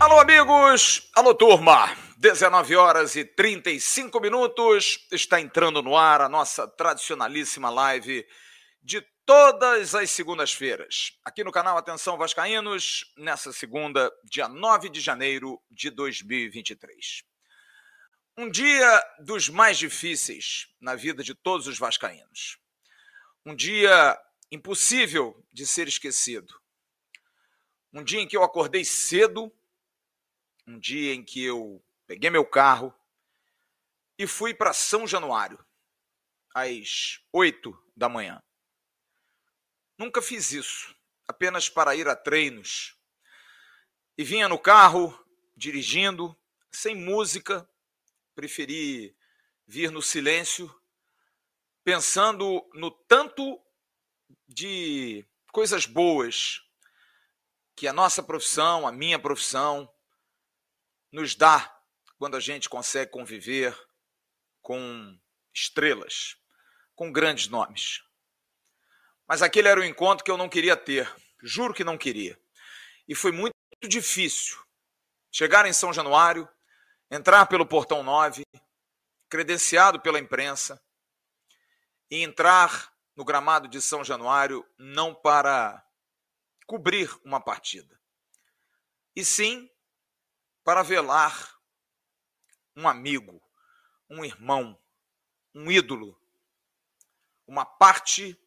Alô, amigos! Alô, turma! 19 horas e 35 minutos. Está entrando no ar a nossa tradicionalíssima live de todas as segundas-feiras, aqui no canal Atenção Vascaínos, nessa segunda, dia 9 de janeiro de 2023. Um dia dos mais difíceis na vida de todos os vascaínos. Um dia impossível de ser esquecido. Um dia em que eu acordei cedo um dia em que eu peguei meu carro e fui para São Januário, às oito da manhã. Nunca fiz isso, apenas para ir a treinos. E vinha no carro, dirigindo, sem música, preferi vir no silêncio, pensando no tanto de coisas boas que a nossa profissão, a minha profissão, nos dá quando a gente consegue conviver com estrelas, com grandes nomes. Mas aquele era o encontro que eu não queria ter, juro que não queria. E foi muito difícil chegar em São Januário, entrar pelo portão 9, credenciado pela imprensa, e entrar no gramado de São Januário não para cobrir uma partida, e sim para velar um amigo, um irmão, um ídolo, uma parte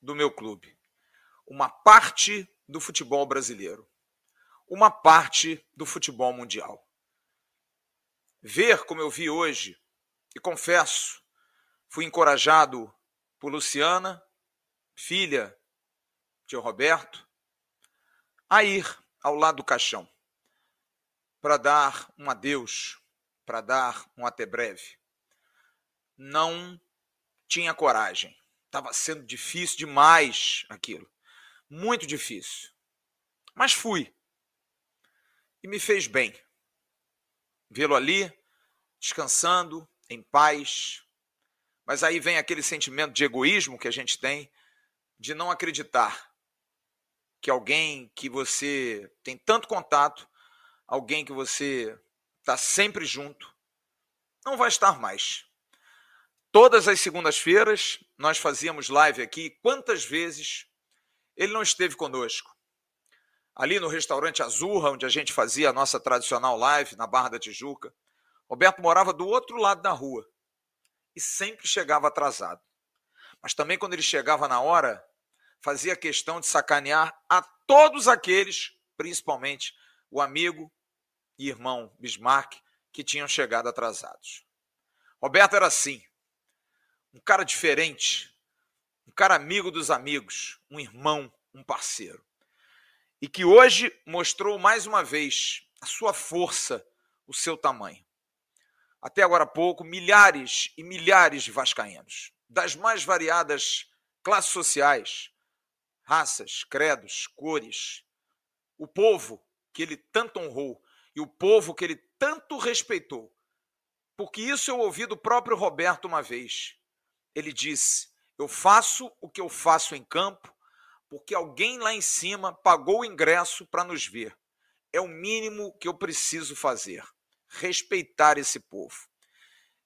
do meu clube, uma parte do futebol brasileiro, uma parte do futebol mundial. Ver como eu vi hoje, e confesso, fui encorajado por Luciana, filha de Roberto, a ir ao lado do caixão para dar um adeus, para dar um até breve. Não tinha coragem. Estava sendo difícil demais aquilo. Muito difícil. Mas fui. E me fez bem. Vê-lo ali, descansando, em paz. Mas aí vem aquele sentimento de egoísmo que a gente tem, de não acreditar que alguém que você tem tanto contato alguém que você está sempre junto, não vai estar mais. Todas as segundas-feiras nós fazíamos live aqui. Quantas vezes ele não esteve conosco? Ali no restaurante Azurra, onde a gente fazia a nossa tradicional live, na Barra da Tijuca, Roberto morava do outro lado da rua e sempre chegava atrasado. Mas também quando ele chegava na hora, fazia questão de sacanear a todos aqueles, principalmente o amigo e irmão Bismarck, que tinham chegado atrasados. Roberto era assim, um cara diferente, um cara amigo dos amigos, um irmão, um parceiro. E que hoje mostrou mais uma vez a sua força, o seu tamanho. Até agora há pouco, milhares e milhares de vascaínos, das mais variadas classes sociais, raças, credos, cores, o povo que ele tanto honrou, e o povo que ele tanto respeitou. Porque isso eu ouvi do próprio Roberto uma vez. Ele disse: Eu faço o que eu faço em campo, porque alguém lá em cima pagou o ingresso para nos ver. É o mínimo que eu preciso fazer. Respeitar esse povo.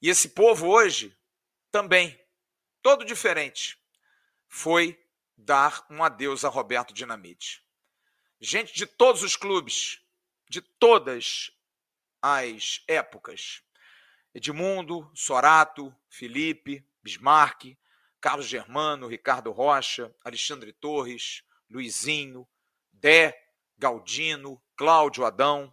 E esse povo hoje também, todo diferente, foi dar um adeus a Roberto Dinamite. Gente de todos os clubes, de todas as épocas. Edmundo, Sorato, Felipe, Bismarck, Carlos Germano, Ricardo Rocha, Alexandre Torres, Luizinho, Dé, Galdino, Cláudio Adão,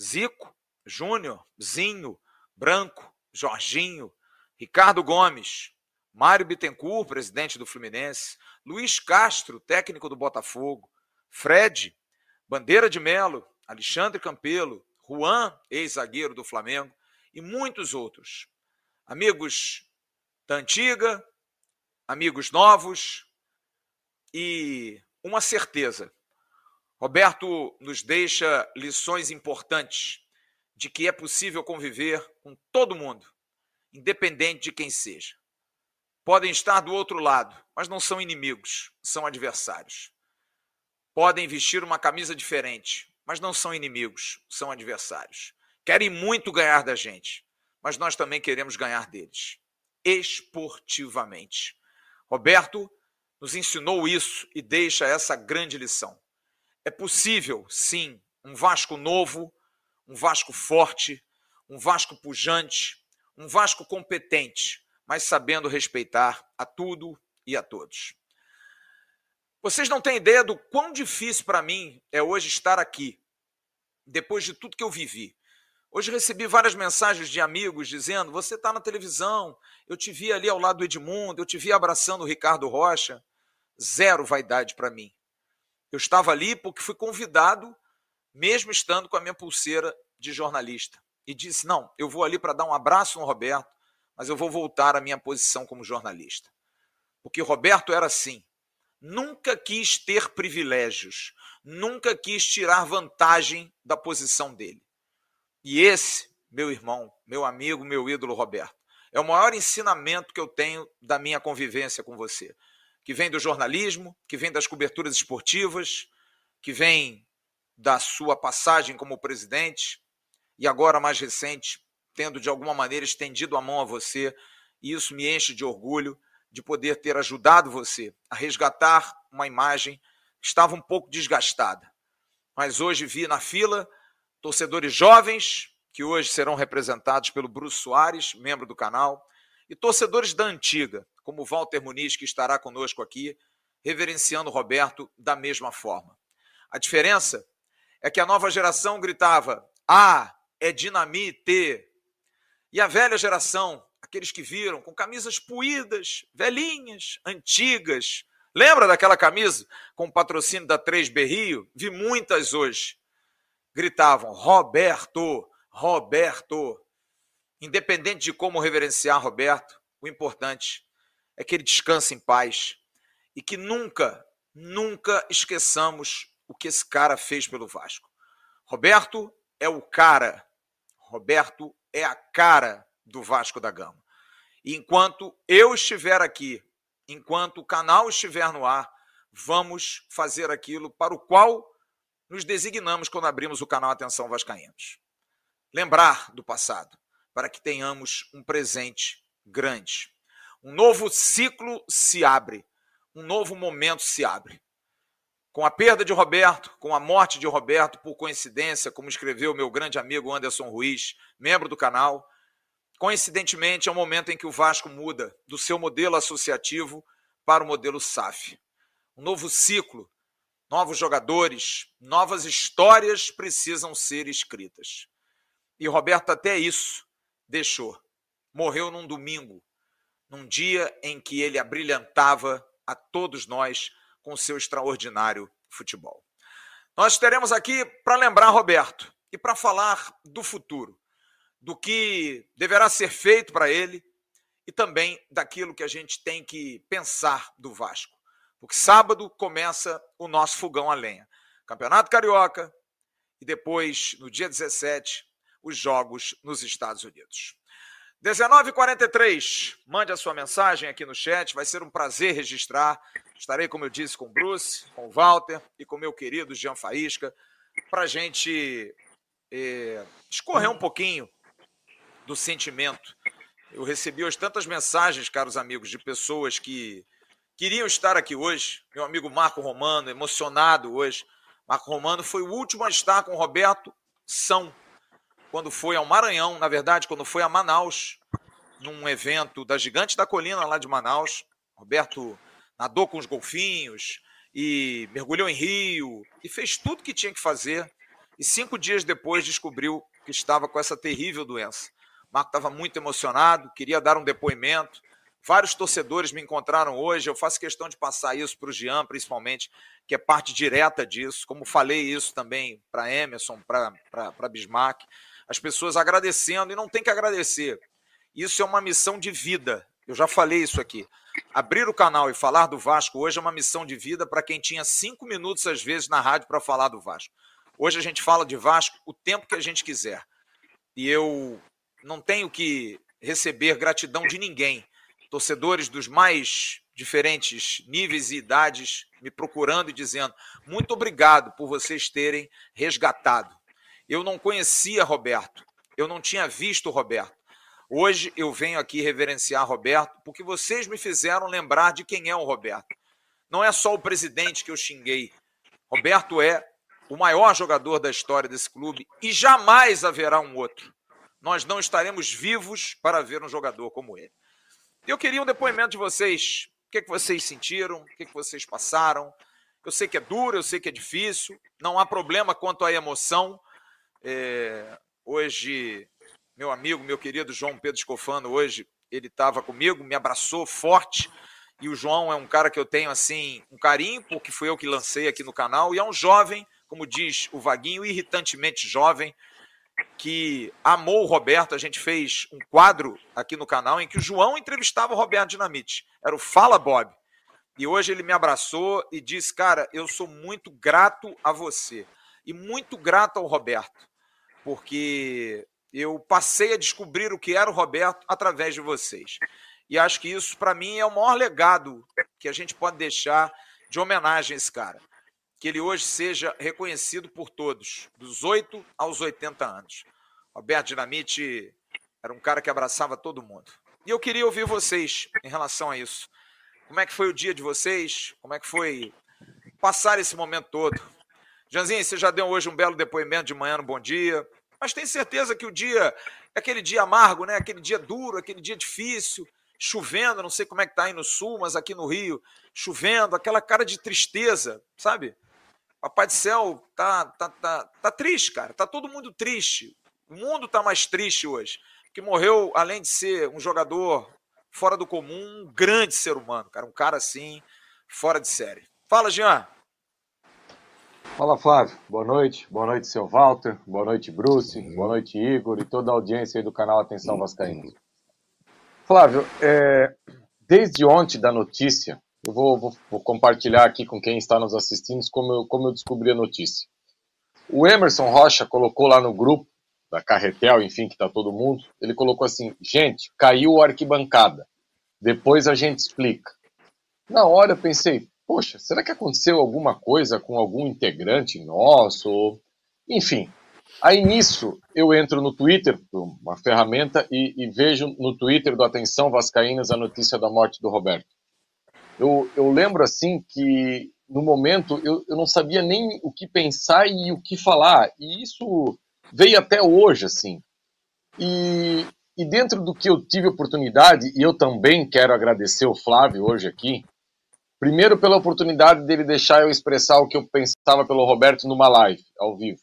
Zico, Júnior, Zinho, Branco, Jorginho, Ricardo Gomes, Mário Bittencourt, presidente do Fluminense, Luiz Castro, técnico do Botafogo, Fred, Bandeira de Melo, Alexandre Campelo, Juan, ex-zagueiro do Flamengo, e muitos outros. Amigos da antiga, amigos novos e uma certeza. Roberto nos deixa lições importantes de que é possível conviver com todo mundo, independente de quem seja. podem estar do outro lado, mas não são inimigos, são adversários. Podem vestir uma camisa diferente, mas não são inimigos, são adversários. Querem muito ganhar da gente, mas nós também queremos ganhar deles, esportivamente. Roberto nos ensinou isso e deixa essa grande lição. É possível, sim, um Vasco novo, um Vasco forte, um Vasco pujante, um Vasco competente, mas sabendo respeitar a tudo e a todos. Vocês não têm ideia do quão difícil para mim é hoje estar aqui, depois de tudo que eu vivi. Hoje recebi várias mensagens de amigos dizendo: Você está na televisão, eu te vi ali ao lado do Edmundo, eu te vi abraçando o Ricardo Rocha. Zero vaidade para mim. Eu estava ali porque fui convidado, mesmo estando com a minha pulseira de jornalista. E disse: Não, eu vou ali para dar um abraço no Roberto, mas eu vou voltar à minha posição como jornalista. Porque Roberto era assim. Nunca quis ter privilégios, nunca quis tirar vantagem da posição dele. E esse, meu irmão, meu amigo, meu ídolo Roberto, é o maior ensinamento que eu tenho da minha convivência com você, que vem do jornalismo, que vem das coberturas esportivas, que vem da sua passagem como presidente e agora mais recente tendo de alguma maneira estendido a mão a você, e isso me enche de orgulho de poder ter ajudado você a resgatar uma imagem que estava um pouco desgastada. Mas hoje vi na fila torcedores jovens, que hoje serão representados pelo Bruce Soares, membro do canal, e torcedores da antiga, como Walter Muniz, que estará conosco aqui, reverenciando Roberto da mesma forma. A diferença é que a nova geração gritava: Ah, é dinamite, e a velha geração, aqueles que viram com camisas puídas, velhinhas, antigas. Lembra daquela camisa com patrocínio da 3B Rio? Vi muitas hoje. Gritavam: Roberto, Roberto. Independente de como reverenciar Roberto, o importante é que ele descanse em paz e que nunca, nunca esqueçamos o que esse cara fez pelo Vasco. Roberto é o cara. Roberto é a cara do Vasco da Gama. E enquanto eu estiver aqui, enquanto o canal estiver no ar, vamos fazer aquilo para o qual nos designamos quando abrimos o canal Atenção Vascaínos. Lembrar do passado, para que tenhamos um presente grande. Um novo ciclo se abre, um novo momento se abre. Com a perda de Roberto, com a morte de Roberto, por coincidência, como escreveu meu grande amigo Anderson Ruiz, membro do canal, coincidentemente é o momento em que o Vasco muda do seu modelo associativo para o modelo SAF. Um novo ciclo, novos jogadores, novas histórias precisam ser escritas. E Roberto até isso deixou. Morreu num domingo, num dia em que ele abrilhantava a todos nós com seu extraordinário futebol. Nós teremos aqui para lembrar Roberto e para falar do futuro, do que deverá ser feito para ele e também daquilo que a gente tem que pensar do Vasco. Porque sábado começa o nosso fogão a lenha. Campeonato Carioca e depois, no dia 17, os jogos nos Estados Unidos. 19h43, mande a sua mensagem aqui no chat, vai ser um prazer registrar. Estarei, como eu disse, com o Bruce, com o Walter e com o meu querido Jean Faísca, para a gente é, escorrer um pouquinho do sentimento. Eu recebi hoje tantas mensagens, caros amigos, de pessoas que queriam estar aqui hoje. Meu amigo Marco Romano, emocionado hoje. Marco Romano foi o último a estar com Roberto São quando foi ao Maranhão, na verdade, quando foi a Manaus, num evento da Gigante da Colina, lá de Manaus. Roberto nadou com os golfinhos e mergulhou em rio e fez tudo que tinha que fazer. E cinco dias depois descobriu que estava com essa terrível doença. Marco estava muito emocionado, queria dar um depoimento. Vários torcedores me encontraram hoje. Eu faço questão de passar isso para o Jean, principalmente, que é parte direta disso. Como falei isso também para Emerson, para Bismarck as pessoas agradecendo e não tem que agradecer. Isso é uma missão de vida. Eu já falei isso aqui. Abrir o canal e falar do Vasco hoje é uma missão de vida para quem tinha cinco minutos, às vezes, na rádio para falar do Vasco. Hoje a gente fala de Vasco o tempo que a gente quiser. E eu não tenho que receber gratidão de ninguém. Torcedores dos mais diferentes níveis e idades me procurando e dizendo: muito obrigado por vocês terem resgatado. Eu não conhecia Roberto, eu não tinha visto Roberto. Hoje eu venho aqui reverenciar Roberto porque vocês me fizeram lembrar de quem é o Roberto. Não é só o presidente que eu xinguei. Roberto é o maior jogador da história desse clube e jamais haverá um outro. Nós não estaremos vivos para ver um jogador como ele. Eu queria um depoimento de vocês. O que, é que vocês sentiram? O que, é que vocês passaram? Eu sei que é duro, eu sei que é difícil. Não há problema quanto à emoção. É... Hoje, meu amigo, meu querido João Pedro Escofano, hoje ele estava comigo, me abraçou forte. E o João é um cara que eu tenho assim um carinho, porque foi eu que lancei aqui no canal. E é um jovem, como diz o Vaguinho, irritantemente jovem que amou o Roberto. A gente fez um quadro aqui no canal em que o João entrevistava o Roberto Dinamite. Era o Fala Bob. E hoje ele me abraçou e disse: Cara, eu sou muito grato a você e muito grato ao Roberto, porque eu passei a descobrir o que era o Roberto através de vocês. E acho que isso, para mim, é o maior legado que a gente pode deixar de homenagem a esse cara que ele hoje seja reconhecido por todos, dos 8 aos 80 anos. Roberto Dinamite era um cara que abraçava todo mundo. E eu queria ouvir vocês em relação a isso. Como é que foi o dia de vocês? Como é que foi passar esse momento todo? Janzinho, você já deu hoje um belo depoimento de manhã no Bom Dia, mas tem certeza que o dia é aquele dia amargo, né? Aquele dia duro, aquele dia difícil, chovendo, não sei como é que tá aí no sul, mas aqui no Rio, chovendo, aquela cara de tristeza, sabe? Papai do céu tá, tá, tá, tá triste, cara. Tá todo mundo triste. O mundo tá mais triste hoje. Que morreu, além de ser um jogador fora do comum, um grande ser humano, cara. Um cara assim, fora de série. Fala, Jean. Fala, Flávio. Boa noite. Boa noite, seu Walter. Boa noite, Bruce. Boa noite, Igor e toda a audiência aí do canal Atenção Vascaíno. Flávio, é, desde ontem da notícia eu vou, vou, vou, compartilhar aqui com quem está nos assistindo como eu, como eu descobri a notícia. O Emerson Rocha colocou lá no grupo da Carretel, enfim, que está todo mundo, ele colocou assim: gente, caiu a arquibancada. Depois a gente explica. Na hora eu pensei, poxa, será que aconteceu alguma coisa com algum integrante nosso? Enfim. Aí nisso eu entro no Twitter, uma ferramenta, e, e vejo no Twitter do Atenção Vascaínas a notícia da morte do Roberto eu, eu lembro assim que no momento eu, eu não sabia nem o que pensar e o que falar. E isso veio até hoje, assim. E, e dentro do que eu tive oportunidade, e eu também quero agradecer o Flávio hoje aqui, primeiro pela oportunidade dele deixar eu expressar o que eu pensava pelo Roberto numa live, ao vivo.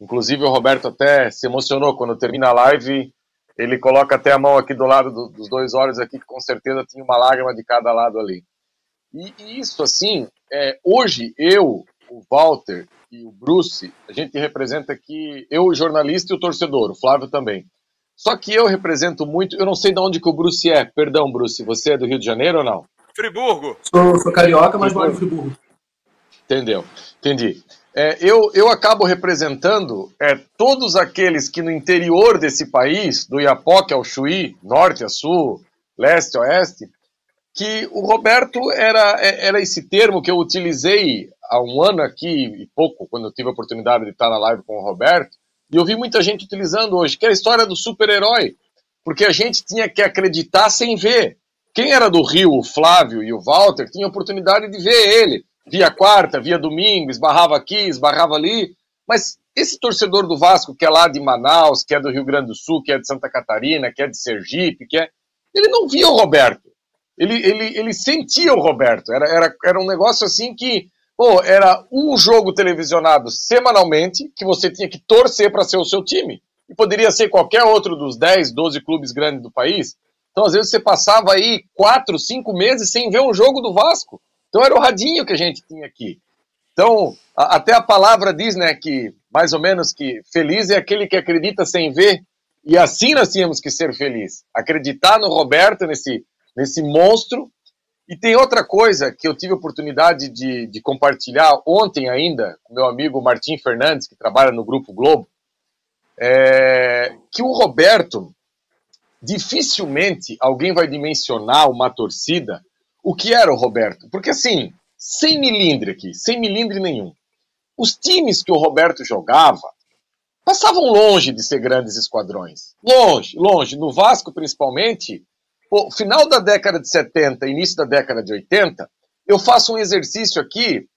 Inclusive o Roberto até se emocionou quando termina a live ele coloca até a mão aqui do lado do, dos dois olhos aqui, que com certeza tinha uma lágrima de cada lado ali. E, e isso, assim, é, hoje eu, o Walter e o Bruce, a gente representa aqui, eu, o jornalista e o torcedor, o Flávio também. Só que eu represento muito, eu não sei de onde que o Bruce é. Perdão, Bruce, você é do Rio de Janeiro ou não? Friburgo. Sou, sou carioca, mas moro em Friburgo. Entendeu, entendi é, eu, eu acabo representando é, todos aqueles que no interior desse país, do Iapoque ao Chuí, norte a sul, leste a oeste, que o Roberto era, é, era esse termo que eu utilizei há um ano aqui e pouco, quando eu tive a oportunidade de estar na live com o Roberto, e eu vi muita gente utilizando hoje, que é a história do super-herói, porque a gente tinha que acreditar sem ver. Quem era do Rio, o Flávio e o Walter, tinha oportunidade de ver ele via quarta, via domingo, esbarrava aqui, esbarrava ali, mas esse torcedor do Vasco que é lá de Manaus, que é do Rio Grande do Sul, que é de Santa Catarina, que é de Sergipe, que é... ele não via o Roberto. Ele, ele, ele sentia o Roberto. Era, era, era um negócio assim que pô, era um jogo televisionado semanalmente que você tinha que torcer para ser o seu time. E poderia ser qualquer outro dos 10, 12 clubes grandes do país. Então, às vezes, você passava aí quatro, cinco meses sem ver um jogo do Vasco. Então era o radinho que a gente tinha aqui. Então, a, até a palavra diz, né, que mais ou menos que feliz é aquele que acredita sem ver, e assim nós tínhamos que ser felizes. Acreditar no Roberto, nesse, nesse monstro. E tem outra coisa que eu tive oportunidade de, de compartilhar ontem ainda com meu amigo Martim Fernandes, que trabalha no Grupo Globo, é, que o Roberto dificilmente alguém vai dimensionar uma torcida o que era o Roberto. Porque assim, sem milindre aqui, sem milindre nenhum. Os times que o Roberto jogava passavam longe de ser grandes esquadrões. Longe, longe. No Vasco, principalmente, final da década de 70, início da década de 80, eu faço um exercício aqui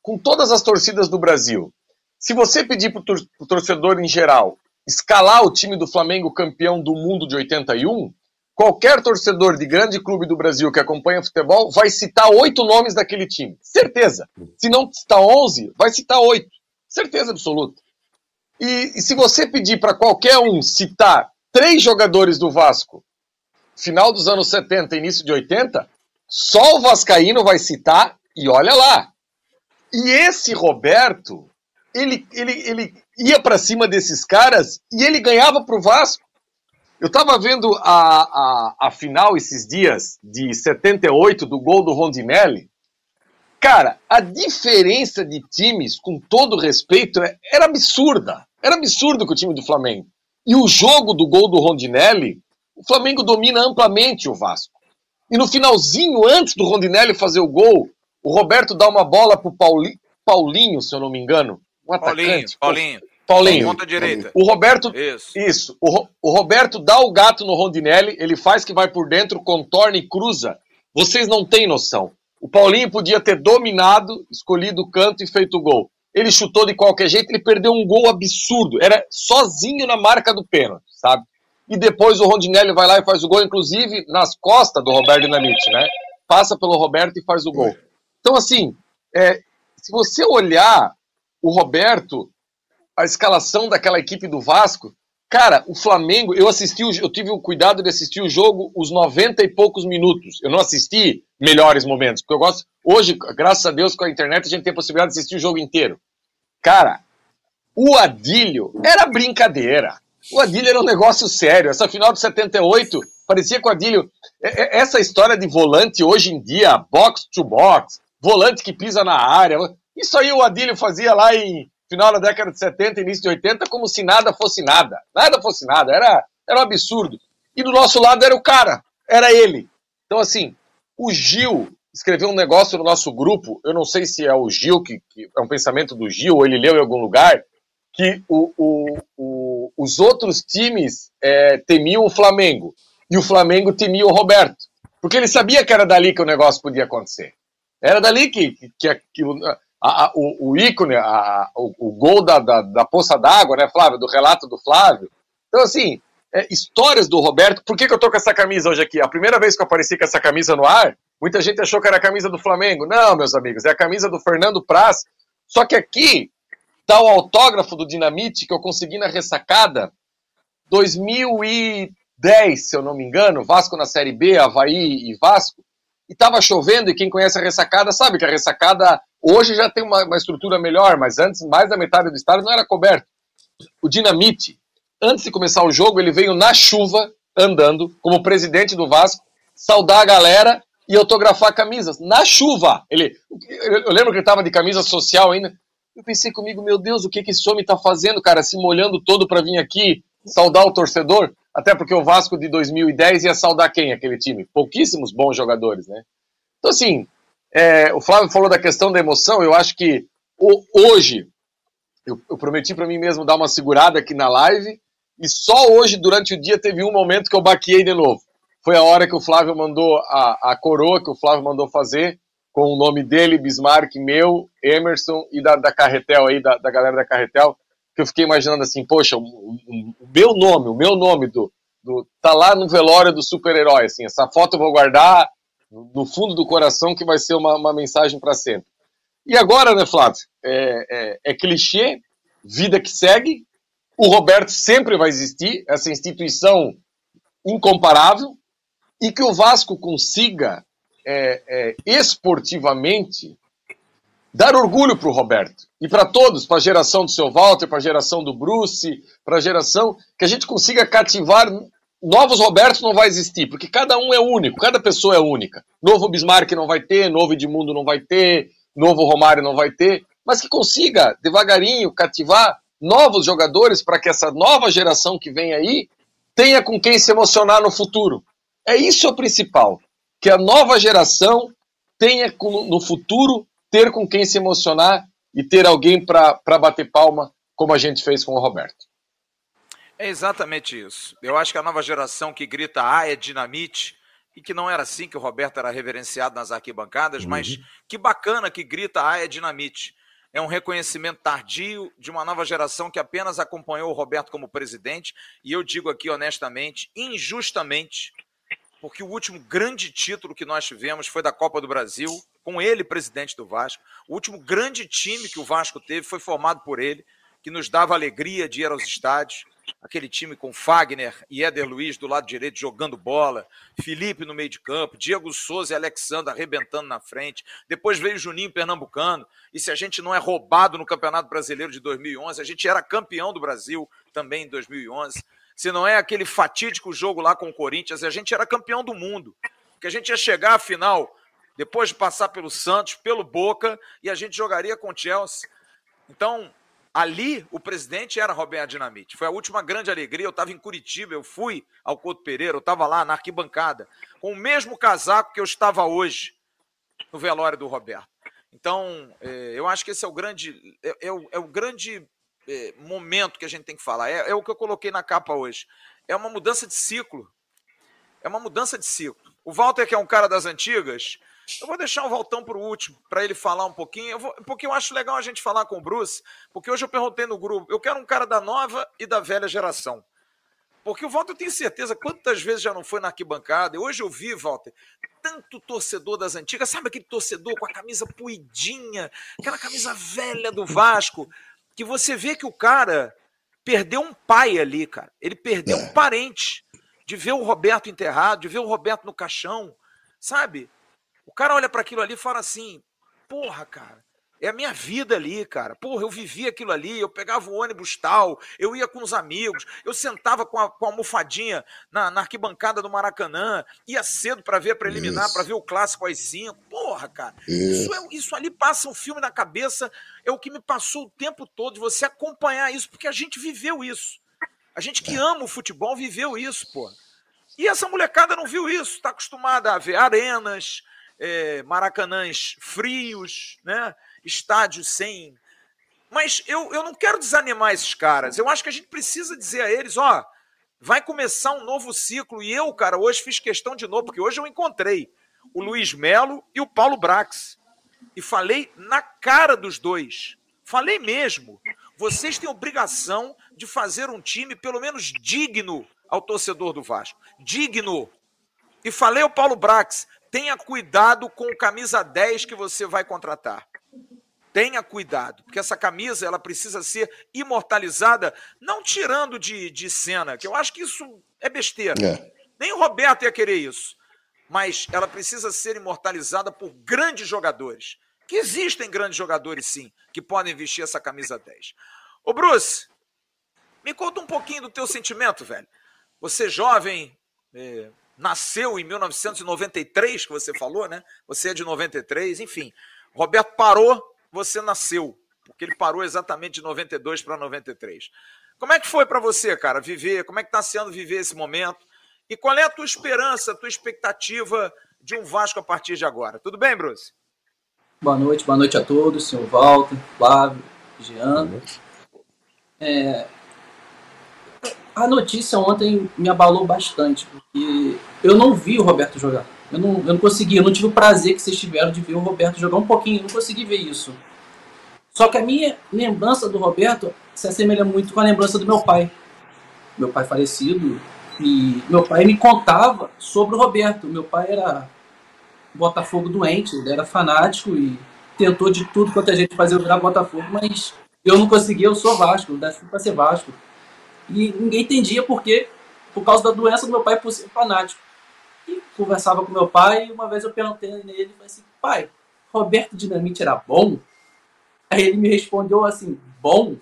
com todas as torcidas do Brasil. Se você pedir para o torcedor em geral escalar o time do Flamengo campeão do mundo de 81, qualquer torcedor de grande clube do Brasil que acompanha futebol vai citar oito nomes daquele time. Certeza. Se não citar onze, vai citar oito. Certeza absoluta. E, e se você pedir para qualquer um citar três jogadores do Vasco, final dos anos 70, início de 80, só o Vascaíno vai citar e olha lá. E esse Roberto, ele, ele, ele ia para cima desses caras e ele ganhava para o Vasco. Eu estava vendo a, a, a final esses dias de 78 do gol do Rondinelli. Cara, a diferença de times, com todo respeito, é, era absurda. Era absurdo com o time do Flamengo. E o jogo do gol do Rondinelli, o Flamengo domina amplamente o Vasco. E no finalzinho, antes do Rondinelli fazer o gol, o Roberto dá uma bola pro Pauli, Paulinho, se eu não me engano. Um Paulinho, atacante. Paulinho. Paulinho. Ponta direita. O Roberto. Isso. Isso. O, o, Roberto dá o gato no Rondinelli, ele faz que vai por dentro, contorna e cruza. Vocês não têm noção. O Paulinho podia ter dominado, escolhido o canto e feito o gol. Ele chutou de qualquer jeito, ele perdeu um gol absurdo. Era sozinho na marca do pênalti, sabe? E depois o Rondinelli vai lá e faz o gol, inclusive nas costas do Roberto Dinamite, né? Passa pelo Roberto e faz o gol. Então, assim, é, se você olhar o Roberto, a escalação daquela equipe do Vasco, cara, o Flamengo, eu assisti, eu tive o cuidado de assistir o jogo os 90 e poucos minutos. Eu não assisti melhores momentos, porque eu gosto. Hoje, graças a Deus, com a internet, a gente tem a possibilidade de assistir o jogo inteiro. Cara, o Adílio era brincadeira. O Adílio era um negócio sério. Essa final de 78 parecia com o Adílio. Essa história de volante hoje em dia, box to box, volante que pisa na área. Isso aí o Adílio fazia lá em final da década de 70, início de 80, como se nada fosse nada. Nada fosse nada. Era, era um absurdo. E do nosso lado era o cara. Era ele. Então, assim, o Gil escreveu um negócio no nosso grupo. Eu não sei se é o Gil, que, que é um pensamento do Gil, ou ele leu em algum lugar, que o, o, o, os outros times é, temiam o Flamengo. E o Flamengo temia o Roberto. Porque ele sabia que era dali que o negócio podia acontecer. Era dali que, que, que a, a, o, o, ícone, a, o, o, gol da, da, da poça d'água, né, Flávio? Do relato do Flávio. Então, assim, é, histórias do Roberto. Por que, que eu tô com essa camisa hoje aqui? A primeira vez que eu apareci com essa camisa no ar, muita gente achou que era a camisa do Flamengo. Não, meus amigos, é a camisa do Fernando Praz. Só que aqui tá o autógrafo do Dinamite que eu consegui na ressacada 2010, se eu não me engano, Vasco na Série B, Havaí e Vasco. E tava chovendo, e quem conhece a ressacada sabe que a ressacada Hoje já tem uma, uma estrutura melhor, mas antes mais da metade do estádio não era coberto. O Dinamite, antes de começar o jogo, ele veio na chuva, andando, como presidente do Vasco, saudar a galera e autografar camisas. Na chuva! Ele, eu lembro que ele estava de camisa social ainda. Eu pensei comigo, meu Deus, o que, que esse homem está fazendo, cara? Se molhando todo para vir aqui saudar o torcedor? Até porque o Vasco de 2010 ia saudar quem, aquele time? Pouquíssimos bons jogadores, né? Então, assim, é, o Flávio falou da questão da emoção. Eu acho que o, hoje, eu, eu prometi para mim mesmo dar uma segurada aqui na live, e só hoje, durante o dia, teve um momento que eu baqueei de novo. Foi a hora que o Flávio mandou a, a coroa que o Flávio mandou fazer, com o nome dele, Bismarck, meu, Emerson e da, da Carretel aí, da, da galera da Carretel, que eu fiquei imaginando assim, poxa, o, o, o meu nome, o meu nome do, do tá lá no velório do super-herói, assim, essa foto eu vou guardar no fundo do coração que vai ser uma, uma mensagem para sempre. E agora, né, Flávio? É, é, é, clichê, vida que segue. O Roberto sempre vai existir, essa instituição incomparável, e que o Vasco consiga é, é esportivamente dar orgulho para o Roberto e para todos, para a geração do seu Walter, para a geração do Bruce, para a geração que a gente consiga cativar novos Robertos não vai existir, porque cada um é único, cada pessoa é única. Novo Bismarck não vai ter, novo Edmundo não vai ter, novo Romário não vai ter, mas que consiga devagarinho cativar novos jogadores para que essa nova geração que vem aí tenha com quem se emocionar no futuro. É isso o principal. Que a nova geração tenha no futuro ter com quem se emocionar e ter alguém para bater palma, como a gente fez com o Roberto. É exatamente isso. Eu acho que a nova geração que grita ah, é dinamite, e que não era assim que o Roberto era reverenciado nas arquibancadas, uhum. mas que bacana que grita ah, é dinamite. É um reconhecimento tardio de uma nova geração que apenas acompanhou o Roberto como presidente, e eu digo aqui honestamente, injustamente, porque o último grande título que nós tivemos foi da Copa do Brasil, com ele presidente do Vasco. O último grande time que o Vasco teve foi formado por ele, que nos dava alegria de ir aos estádios aquele time com Fagner e Éder Luiz do lado direito jogando bola, Felipe no meio de campo, Diego Souza e Alexandre arrebentando na frente. Depois veio Juninho Pernambucano. E se a gente não é roubado no Campeonato Brasileiro de 2011, a gente era campeão do Brasil também em 2011. Se não é aquele fatídico jogo lá com o Corinthians, a gente era campeão do mundo. Porque a gente ia chegar à final depois de passar pelo Santos, pelo Boca, e a gente jogaria com o Chelsea. Então, Ali, o presidente era Roberto Dinamite. Foi a última grande alegria. Eu estava em Curitiba, eu fui ao Couto Pereira, eu estava lá na arquibancada, com o mesmo casaco que eu estava hoje no velório do Roberto. Então, é, eu acho que esse é o grande, é, é, o, é o, grande é, momento que a gente tem que falar. É, é o que eu coloquei na capa hoje. É uma mudança de ciclo. É uma mudança de ciclo. O Walter, que é um cara das antigas, eu vou deixar o Valtão para o último, para ele falar um pouquinho, eu vou, porque eu acho legal a gente falar com o Bruce, porque hoje eu perguntei no grupo, eu quero um cara da nova e da velha geração. Porque o Walter, eu tenho certeza, quantas vezes já não foi na arquibancada, e hoje eu vi, Walter, tanto torcedor das antigas, sabe aquele torcedor com a camisa puidinha, aquela camisa velha do Vasco, que você vê que o cara perdeu um pai ali, cara. Ele perdeu é. um parente de ver o Roberto enterrado, de ver o Roberto no caixão, sabe? O cara olha para aquilo ali e fala assim: porra, cara, é a minha vida ali, cara. Porra, eu vivia aquilo ali, eu pegava o ônibus tal, eu ia com os amigos, eu sentava com a, com a almofadinha na, na arquibancada do Maracanã, ia cedo para ver a preliminar, para ver o clássico às cinco. Porra, cara, isso. Isso, é, isso ali passa um filme na cabeça, é o que me passou o tempo todo, de você acompanhar isso, porque a gente viveu isso. A gente que ama o futebol viveu isso, porra. E essa molecada não viu isso, está acostumada a ver arenas, é, maracanãs frios, né? estádios sem. Mas eu, eu não quero desanimar esses caras. Eu acho que a gente precisa dizer a eles: ó, vai começar um novo ciclo. E eu, cara, hoje fiz questão de novo, porque hoje eu encontrei o Luiz Melo e o Paulo Brax. E falei na cara dos dois. Falei mesmo. Vocês têm obrigação de fazer um time, pelo menos digno ao torcedor do Vasco. Digno. E falei ao Paulo Brax: tenha cuidado com o camisa 10 que você vai contratar. Tenha cuidado, porque essa camisa ela precisa ser imortalizada, não tirando de, de cena, que eu acho que isso é besteira. É. Nem o Roberto ia querer isso. Mas ela precisa ser imortalizada por grandes jogadores. Que existem grandes jogadores, sim, que podem vestir essa camisa 10. Ô, Bruce, me conta um pouquinho do teu sentimento, velho. Você jovem, é, nasceu em 1993, que você falou, né? Você é de 93, enfim. Roberto parou, você nasceu, porque ele parou exatamente de 92 para 93. Como é que foi para você, cara, viver? Como é que está sendo viver esse momento? E qual é a tua esperança, a tua expectativa de um Vasco a partir de agora? Tudo bem, Bruce? Boa noite, boa noite a todos, senhor Walter, Flávio, Jean. É, a notícia ontem me abalou bastante, porque eu não vi o Roberto jogar. Eu não, eu não consegui, eu não tive o prazer que vocês tiveram de ver o Roberto jogar um pouquinho, eu não consegui ver isso. Só que a minha lembrança do Roberto se assemelha muito com a lembrança do meu pai. Meu pai falecido, e meu pai me contava sobre o Roberto. Meu pai era Botafogo doente, ele era fanático e tentou de tudo quanto a gente fazia eu virar Botafogo, mas eu não consegui, eu sou Vasco, nasci para ser Vasco. E ninguém entendia por quê, por causa da doença do meu pai por ser fanático. E conversava com meu pai e uma vez eu perguntei nele, falei assim, pai, Roberto Dinamite era bom? Aí ele me respondeu assim, bom?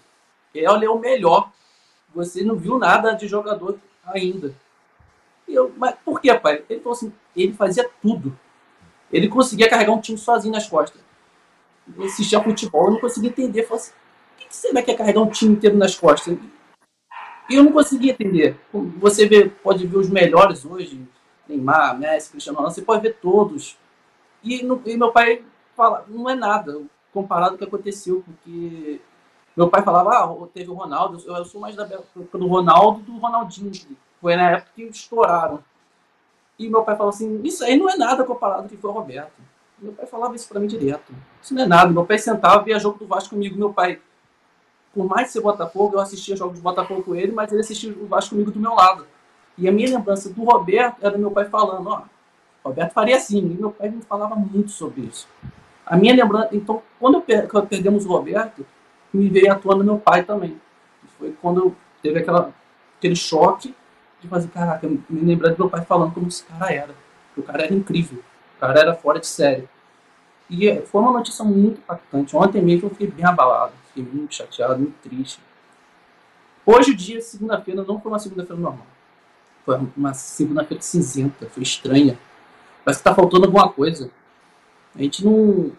Ele é o melhor. Você não viu nada de jogador ainda. E eu, mas por que, pai? Ele falou assim, ele fazia tudo. Ele conseguia carregar um time sozinho nas costas. Eu assistia futebol, eu não conseguia entender. Eu falei assim, o que será que é carregar um time inteiro nas costas? E eu não conseguia entender. Você vê, pode ver os melhores hoje, Neymar, Messi, Cristiano Ronaldo, você pode ver todos. E, e meu pai fala, não é nada comparado ao que aconteceu, porque meu pai falava, ah, teve o Ronaldo, eu, sou mais da do Ronaldo do Ronaldinho, foi na época que estouraram. E meu pai falou assim, isso aí não é nada comparado ao que foi o Roberto. Meu pai falava isso para mim direto. Isso não é nada. Meu pai sentava, via jogo do Vasco comigo. Meu pai, por mais de ser Botafogo, eu assistia jogos do Botafogo com ele, mas ele assistia o Vasco comigo do meu lado. E a minha lembrança do Roberto era meu pai falando, ó, Roberto faria assim. E meu pai me falava muito sobre isso. A minha lembrança, então, quando, eu, quando perdemos o Roberto, me veio atuando meu pai também. Foi quando teve aquela, aquele choque de fazer, caraca, me lembrar do meu pai falando como esse cara era. O cara era incrível. O cara era fora de série. E é, foi uma notícia muito impactante. Ontem mesmo eu fiquei bem abalado, fiquei muito chateado, muito triste. Hoje o dia, segunda-feira, não foi uma segunda-feira normal. Foi uma segunda-feira cinzenta, foi estranha. Parece que tá faltando alguma coisa. A gente não.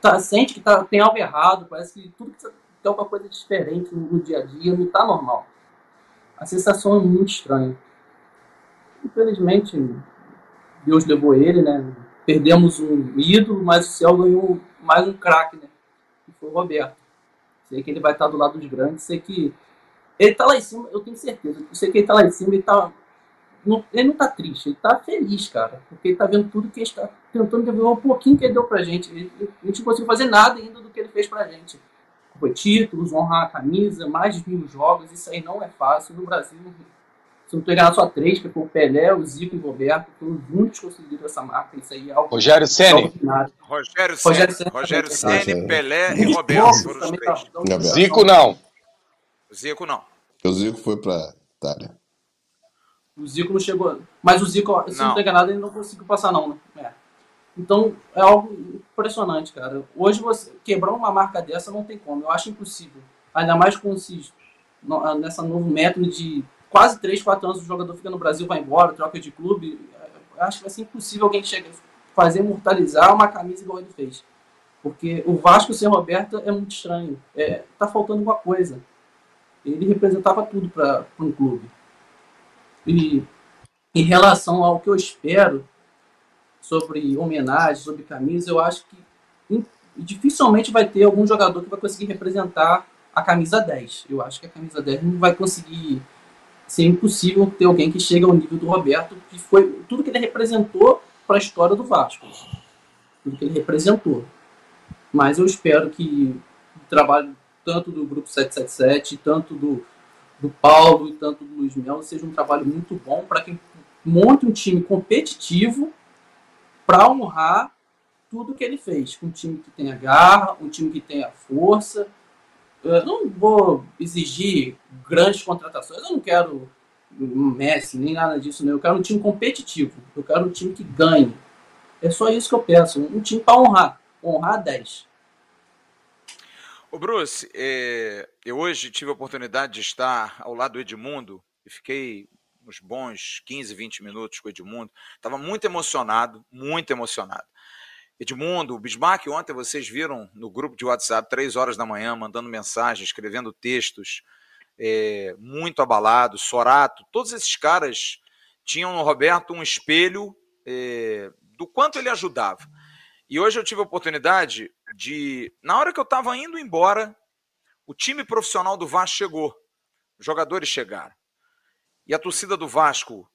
Tá, sente que tá, tem algo errado, parece que tudo que tá, tem alguma coisa diferente no, no dia a dia, não tá normal. A sensação é muito estranha. Infelizmente, Deus levou ele, né? Perdemos um ídolo, mas o céu ganhou mais um craque, né? Que foi o Roberto. Sei que ele vai estar do lado dos grandes, sei que ele tá lá em cima, eu tenho certeza. Eu sei que ele tá lá em cima, ele tá não, ele não tá triste, ele tá feliz, cara. Porque ele tá vendo tudo que ele está tentando devolver um pouquinho que ele deu pra gente. Ele, a gente não conseguiu fazer nada ainda do que ele fez pra gente. Foi títulos, honrar a camisa, mais de mil jogos, isso aí não é fácil. No Brasil, se não pegar só três, que foi o Pelé, o Zico e o Roberto, foram os únicos que conseguiram essa marca. Isso aí é algo. Rogério Ceni. Rogério Ceni. Rogério Ceni, Pelé e Roberto foram os três. Tá, Zico não. Zico não. O Zico foi pra Itália. O Zico não chegou. Mas o Zico, se não, não tem nada, ele não conseguiu passar, não, né? É. Então é algo impressionante, cara. Hoje você quebrar uma marca dessa não tem como. Eu acho impossível. Ainda mais com esses, nessa novo método de quase 3, 4 anos o jogador fica no Brasil, vai embora, troca de clube. Acho que vai ser impossível alguém chegar fazer imortalizar uma camisa igual ele fez. Porque o Vasco sem Roberto é muito estranho. É, tá faltando alguma coisa. Ele representava tudo para um clube. E em relação ao que eu espero sobre homenagem, sobre camisa, eu acho que dificilmente vai ter algum jogador que vai conseguir representar a camisa 10. Eu acho que a camisa 10 não vai conseguir ser impossível ter alguém que chegue ao nível do Roberto, que foi tudo que ele representou para a história do Vasco. Tudo que ele representou. Mas eu espero que o trabalho tanto do grupo 777, tanto do do Paulo e tanto do Luiz Melo seja um trabalho muito bom para quem monte um time competitivo para honrar tudo que ele fez. Um time que tenha garra, um time que tenha força. Eu não vou exigir grandes contratações, eu não quero Messi, nem nada disso. Né? Eu quero um time competitivo, eu quero um time que ganhe. É só isso que eu peço, um time para honrar, honrar 10. O Bruce, é, eu hoje tive a oportunidade de estar ao lado do Edmundo e fiquei uns bons 15, 20 minutos com o Edmundo. Estava muito emocionado, muito emocionado. Edmundo, o Bismarck, ontem vocês viram no grupo de WhatsApp, três horas da manhã, mandando mensagens, escrevendo textos, é, muito abalado, Sorato, todos esses caras tinham no Roberto um espelho é, do quanto ele ajudava. E hoje eu tive a oportunidade de, na hora que eu estava indo embora, o time profissional do Vasco chegou, os jogadores chegaram. E a torcida do Vasco,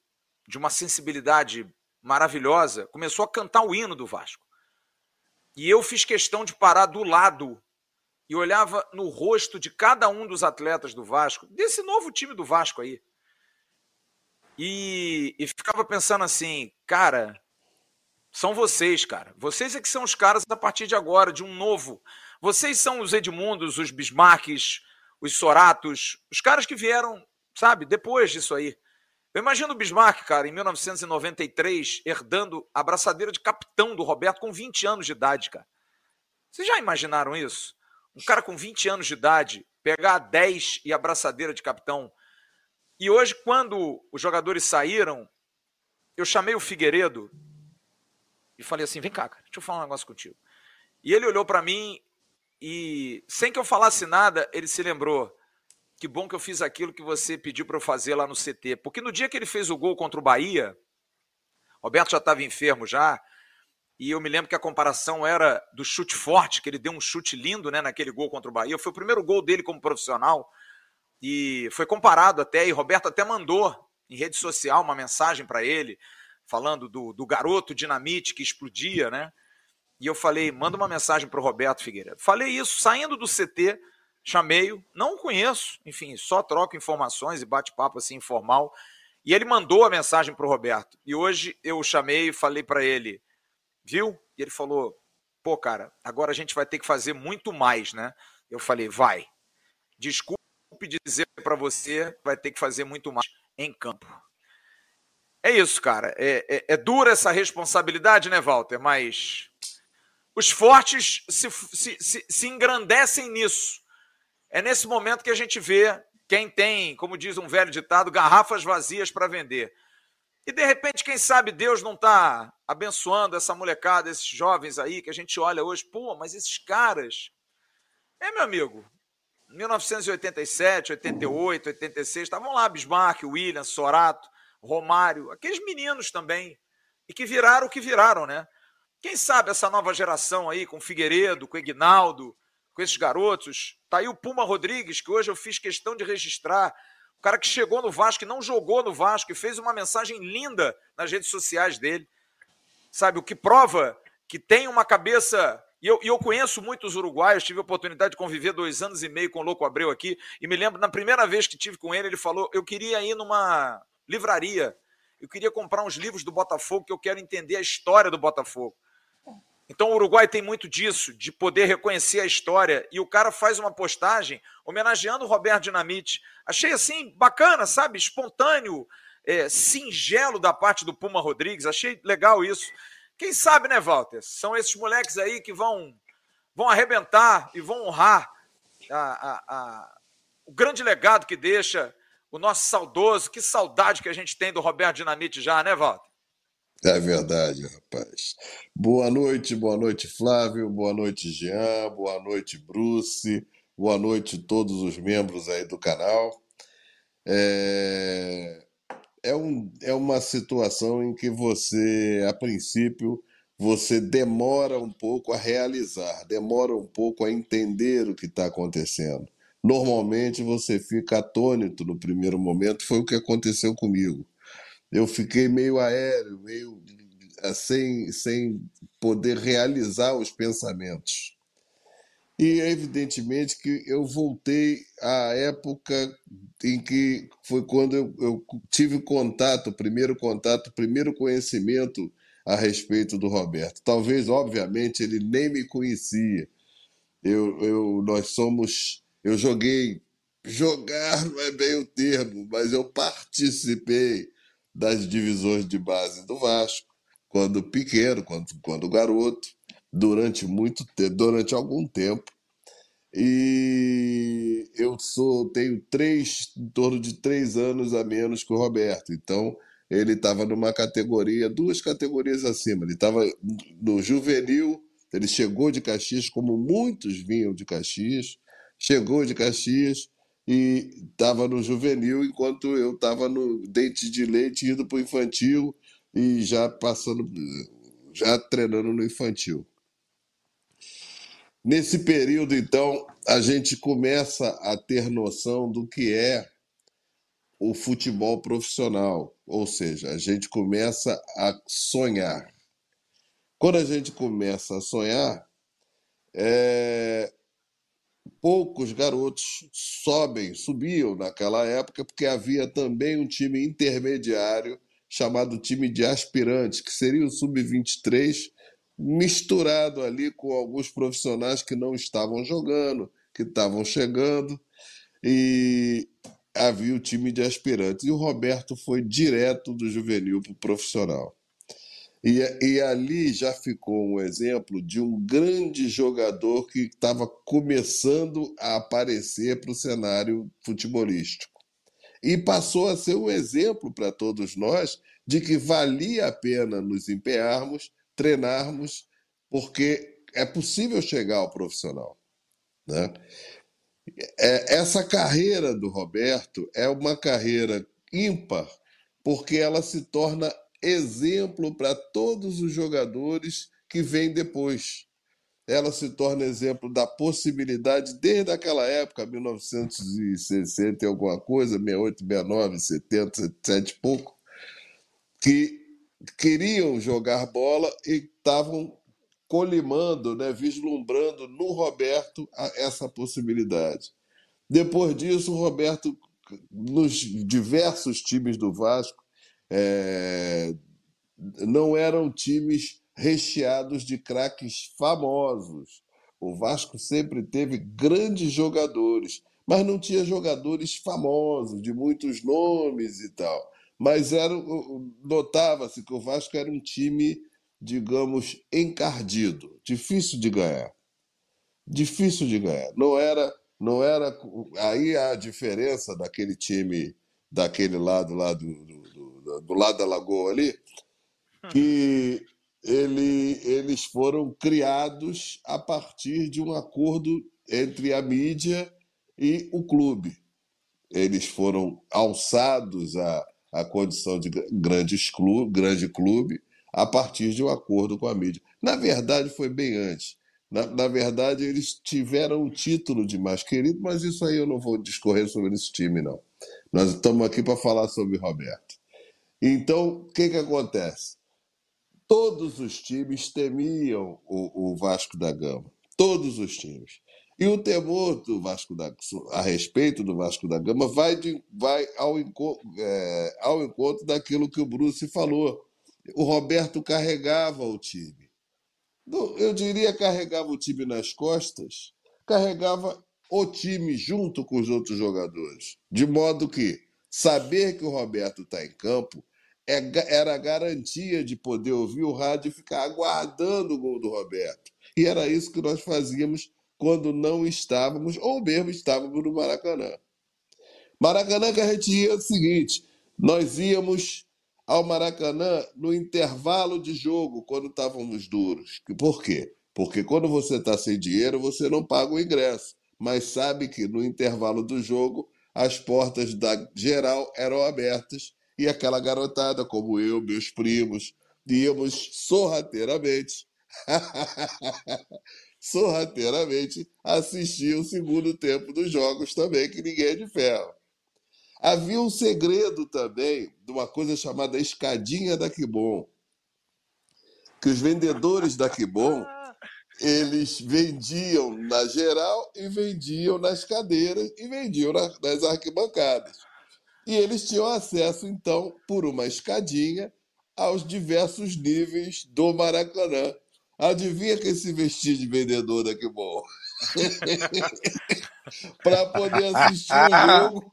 de uma sensibilidade maravilhosa, começou a cantar o hino do Vasco. E eu fiz questão de parar do lado e olhava no rosto de cada um dos atletas do Vasco, desse novo time do Vasco aí. E, e ficava pensando assim, cara, são vocês, cara. Vocês é que são os caras a partir de agora, de um novo. Vocês são os Edmundos, os Bismarcks, os Soratos, os caras que vieram, sabe, depois disso aí. Eu imagino o Bismarck, cara, em 1993, herdando a braçadeira de capitão do Roberto com 20 anos de idade, cara. Vocês já imaginaram isso? Um cara com 20 anos de idade pegar a 10 e a braçadeira de capitão. E hoje, quando os jogadores saíram, eu chamei o Figueiredo, e falei assim: vem cá, cara, deixa eu falar um negócio contigo. E ele olhou para mim e, sem que eu falasse nada, ele se lembrou que bom que eu fiz aquilo que você pediu para eu fazer lá no CT. Porque no dia que ele fez o gol contra o Bahia, Roberto já estava enfermo já, e eu me lembro que a comparação era do chute forte, que ele deu um chute lindo né, naquele gol contra o Bahia. Foi o primeiro gol dele como profissional. E foi comparado até, e Roberto até mandou em rede social uma mensagem para ele, falando do, do garoto dinamite que explodia, né? E eu falei, manda uma mensagem para o Roberto Figueiredo. Falei isso, saindo do CT, chamei-o, não o conheço, enfim, só troco informações e bate-papo assim informal. E ele mandou a mensagem para o Roberto. E hoje eu chamei e falei para ele, viu? E ele falou, pô, cara, agora a gente vai ter que fazer muito mais, né? Eu falei, vai. Desculpe dizer para você, vai ter que fazer muito mais em campo. É isso, cara. É, é, é, dura essa responsabilidade, né, Walter? Mas os fortes se, se, se, se engrandecem nisso. É nesse momento que a gente vê quem tem, como diz um velho ditado, garrafas vazias para vender. E de repente, quem sabe Deus não está abençoando essa molecada, esses jovens aí que a gente olha hoje, pô, mas esses caras. É, meu amigo, 1987, 88, 86, estavam lá Bismarck, William, Sorato, Romário, aqueles meninos também, e que viraram o que viraram, né? Quem sabe essa nova geração aí, com Figueiredo, com Ignaldo, com esses garotos, tá aí o Puma Rodrigues, que hoje eu fiz questão de registrar, o cara que chegou no Vasco e não jogou no Vasco e fez uma mensagem linda nas redes sociais dele, sabe? O que prova que tem uma cabeça e eu, e eu, conheço muitos uruguaios, tive a oportunidade de conviver dois anos e meio com o Louco Abreu aqui, e me lembro, na primeira vez que tive com ele, ele falou: Eu queria ir numa livraria. Eu queria comprar uns livros do Botafogo, que eu quero entender a história do Botafogo. Então o Uruguai tem muito disso, de poder reconhecer a história. E o cara faz uma postagem homenageando o Roberto Dinamite. Achei assim, bacana, sabe? Espontâneo, é, singelo da parte do Puma Rodrigues. Achei legal isso. Quem sabe, né, Walter? São esses moleques aí que vão, vão arrebentar e vão honrar a, a, a, o grande legado que deixa o nosso saudoso, que saudade que a gente tem do Roberto Dinamite já, né, Walter? É verdade, rapaz. Boa noite, boa noite, Flávio, boa noite, Jean, boa noite, Bruce, boa noite todos os membros aí do canal. É, é, um, é uma situação em que você, a princípio, você demora um pouco a realizar, demora um pouco a entender o que está acontecendo normalmente você fica atônito no primeiro momento. Foi o que aconteceu comigo. Eu fiquei meio aéreo, meio sem, sem poder realizar os pensamentos. E evidentemente que eu voltei à época em que foi quando eu, eu tive contato, primeiro contato, primeiro conhecimento a respeito do Roberto. Talvez, obviamente, ele nem me conhecia. Eu, eu, nós somos eu joguei, jogar não é bem o termo, mas eu participei das divisões de base do Vasco, quando pequeno, quando, quando garoto, durante muito tempo, durante algum tempo. E eu sou tenho três, em torno de três anos a menos que o Roberto. Então, ele estava numa categoria, duas categorias acima. Ele estava no juvenil, ele chegou de Caxias, como muitos vinham de Caxias, chegou de Caxias e estava no juvenil, enquanto eu estava no dente de leite, indo para o infantil e já passando, já treinando no infantil. Nesse período, então, a gente começa a ter noção do que é o futebol profissional, ou seja, a gente começa a sonhar. Quando a gente começa a sonhar, é, poucos garotos sobem, subiam naquela época, porque havia também um time intermediário chamado time de aspirantes, que seria o sub-23, misturado ali com alguns profissionais que não estavam jogando, que estavam chegando, e havia o time de aspirantes. E o Roberto foi direto do juvenil para o profissional. E, e ali já ficou um exemplo de um grande jogador que estava começando a aparecer para o cenário futebolístico. E passou a ser um exemplo para todos nós de que valia a pena nos empenharmos, treinarmos, porque é possível chegar ao profissional. Né? É, essa carreira do Roberto é uma carreira ímpar, porque ela se torna exemplo para todos os jogadores que vêm depois. Ela se torna exemplo da possibilidade, desde aquela época, 1960 e alguma coisa, 68, 69, 70, 77 e pouco, que queriam jogar bola e estavam colimando, né, vislumbrando no Roberto essa possibilidade. Depois disso, o Roberto, nos diversos times do Vasco, é, não eram times recheados de craques famosos. O Vasco sempre teve grandes jogadores, mas não tinha jogadores famosos, de muitos nomes e tal. Mas era notava-se que o Vasco era um time, digamos, encardido, difícil de ganhar. Difícil de ganhar. Não era, não era aí a diferença daquele time daquele lado lá do, do, do, do lado da lagoa ali, que ele, eles foram criados a partir de um acordo entre a mídia e o clube. Eles foram alçados à, à condição de grandes clube, grande clube a partir de um acordo com a mídia. Na verdade, foi bem antes. Na, na verdade, eles tiveram um título de mais querido, mas isso aí eu não vou discorrer sobre esse time, não. Nós estamos aqui para falar sobre Roberto. Então, o que, que acontece? Todos os times temiam o, o Vasco da Gama. Todos os times. E o temor do Vasco da a respeito do Vasco da Gama vai, de, vai ao, é, ao encontro daquilo que o Bruce falou. O Roberto carregava o time. Eu diria carregava o time nas costas, carregava o time junto com os outros jogadores. De modo que saber que o Roberto está em campo era a garantia de poder ouvir o rádio e ficar aguardando o gol do Roberto. E era isso que nós fazíamos quando não estávamos, ou mesmo estávamos no Maracanã. Maracanã que a gente ia é o seguinte: nós íamos ao Maracanã no intervalo de jogo, quando estávamos duros. Por quê? Porque quando você está sem dinheiro, você não paga o ingresso, mas sabe que no intervalo do jogo as portas da geral eram abertas e aquela garotada, como eu, meus primos, íamos sorrateiramente, sorrateiramente assistir o segundo tempo dos jogos também, que ninguém é de ferro. Havia um segredo também de uma coisa chamada escadinha da Kibon, que os vendedores da Kibon eles vendiam na geral e vendiam nas cadeiras e vendiam nas arquibancadas. E eles tinham acesso, então, por uma escadinha, aos diversos níveis do Maracanã. Adivinha quem se vestia de vendedor daqui bom? Para poder assistir o jogo,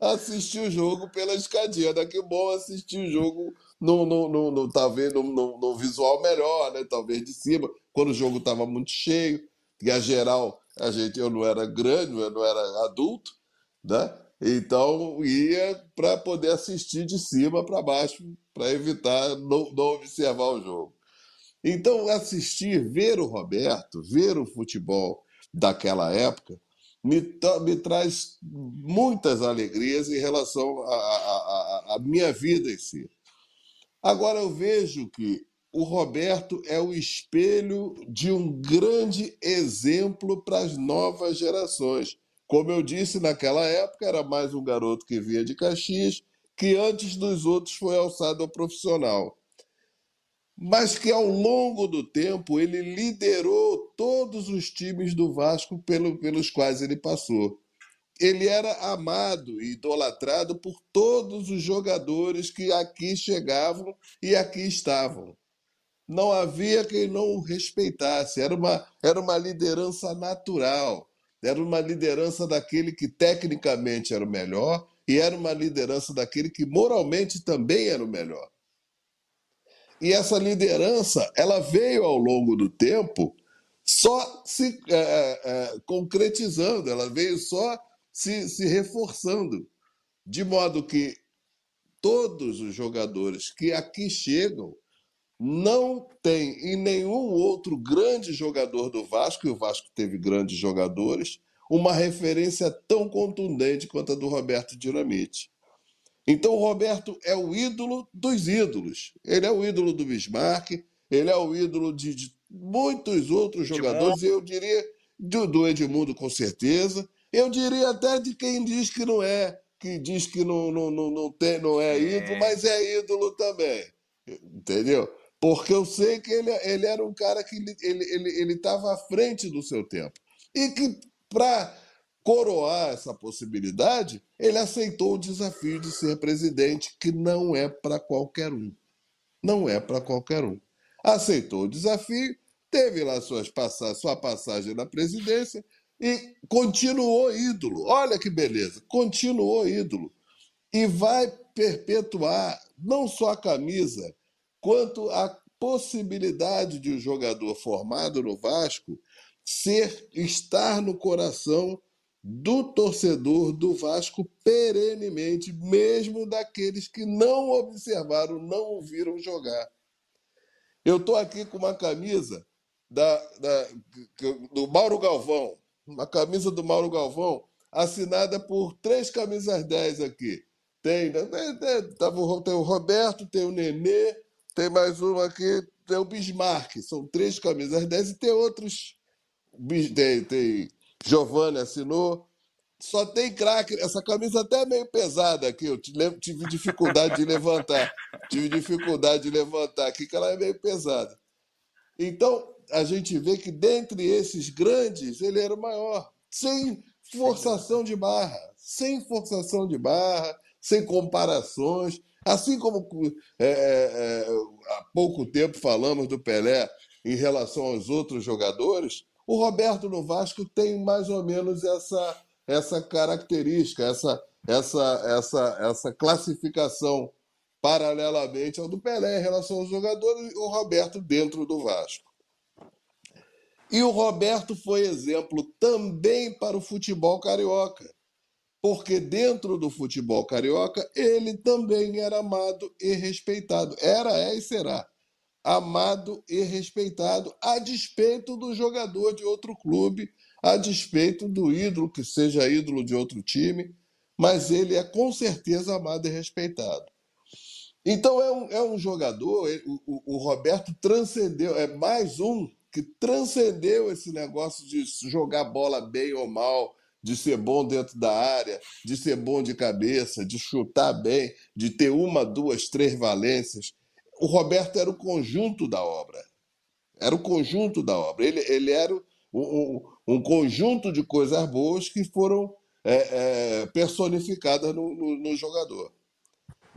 assistir o jogo pela escadinha. Daqui bom assistir o jogo no, no, no, no talvez no, no, no, visual melhor, né? Talvez de cima, quando o jogo estava muito cheio. E a geral, a gente, eu não era grande, eu não era adulto, né? Então ia para poder assistir de cima para baixo, para evitar não, não observar o jogo. Então, assistir, ver o Roberto, ver o futebol daquela época, me, me traz muitas alegrias em relação à minha vida em si. Agora, eu vejo que o Roberto é o espelho de um grande exemplo para as novas gerações. Como eu disse, naquela época era mais um garoto que via de Caxias, que antes dos outros foi alçado ao profissional. Mas que ao longo do tempo ele liderou todos os times do Vasco pelo, pelos quais ele passou. Ele era amado e idolatrado por todos os jogadores que aqui chegavam e aqui estavam. Não havia quem não o respeitasse, era uma, era uma liderança natural era uma liderança daquele que tecnicamente era o melhor e era uma liderança daquele que moralmente também era o melhor. E essa liderança, ela veio ao longo do tempo só se é, é, é, concretizando, ela veio só se, se reforçando, de modo que todos os jogadores que aqui chegam não tem em nenhum outro grande jogador do Vasco, e o Vasco teve grandes jogadores, uma referência tão contundente quanto a do Roberto Dinamite. Então, o Roberto é o ídolo dos ídolos. Ele é o ídolo do Bismarck, ele é o ídolo de, de muitos outros jogadores, eu diria do, do Edmundo, com certeza. Eu diria até de quem diz que não é, que diz que não, não, não, não, tem, não é ídolo, mas é ídolo também. Entendeu? Porque eu sei que ele, ele era um cara que ele estava ele, ele, ele à frente do seu tempo. E que, para coroar essa possibilidade, ele aceitou o desafio de ser presidente, que não é para qualquer um. Não é para qualquer um. Aceitou o desafio, teve lá suas passar, sua passagem na presidência e continuou ídolo. Olha que beleza, continuou ídolo. E vai perpetuar não só a camisa, quanto a possibilidade de um jogador formado no Vasco ser estar no coração do torcedor do Vasco perenemente, mesmo daqueles que não observaram, não ouviram jogar. Eu estou aqui com uma camisa da, da, do Mauro Galvão, uma camisa do Mauro Galvão, assinada por três camisas 10 aqui. Tem, né? tem o Roberto, tem o Nenê, tem mais uma aqui, tem o Bismarck. São três camisas 10 e tem outros. Tem, tem Giovanni assinou. Só tem craque. Essa camisa até é meio pesada aqui. Eu tive dificuldade de levantar. Tive dificuldade de levantar aqui, que ela é meio pesada. Então, a gente vê que dentre esses grandes, ele era o maior. Sem forçação de barra. Sem forçação de barra, sem comparações. Assim como é, é, é, há pouco tempo falamos do Pelé em relação aos outros jogadores, o Roberto no Vasco tem mais ou menos essa, essa característica, essa, essa, essa, essa classificação paralelamente ao do Pelé em relação aos jogadores, o Roberto dentro do Vasco. E o Roberto foi exemplo também para o futebol carioca, porque dentro do futebol carioca ele também era amado e respeitado. Era, é e será amado e respeitado, a despeito do jogador de outro clube, a despeito do ídolo que seja ídolo de outro time, mas ele é com certeza amado e respeitado. Então é um, é um jogador, o, o, Roberto transcendeu, é mais um que transcendeu esse negócio de jogar bola bem ou mal, de ser bom dentro da área, de ser bom de cabeça, de chutar bem, de ter uma, duas, três valências o Roberto era o conjunto da obra. Era o conjunto da obra. Ele, ele era um, um conjunto de coisas boas que foram é, é, personificadas no, no, no jogador.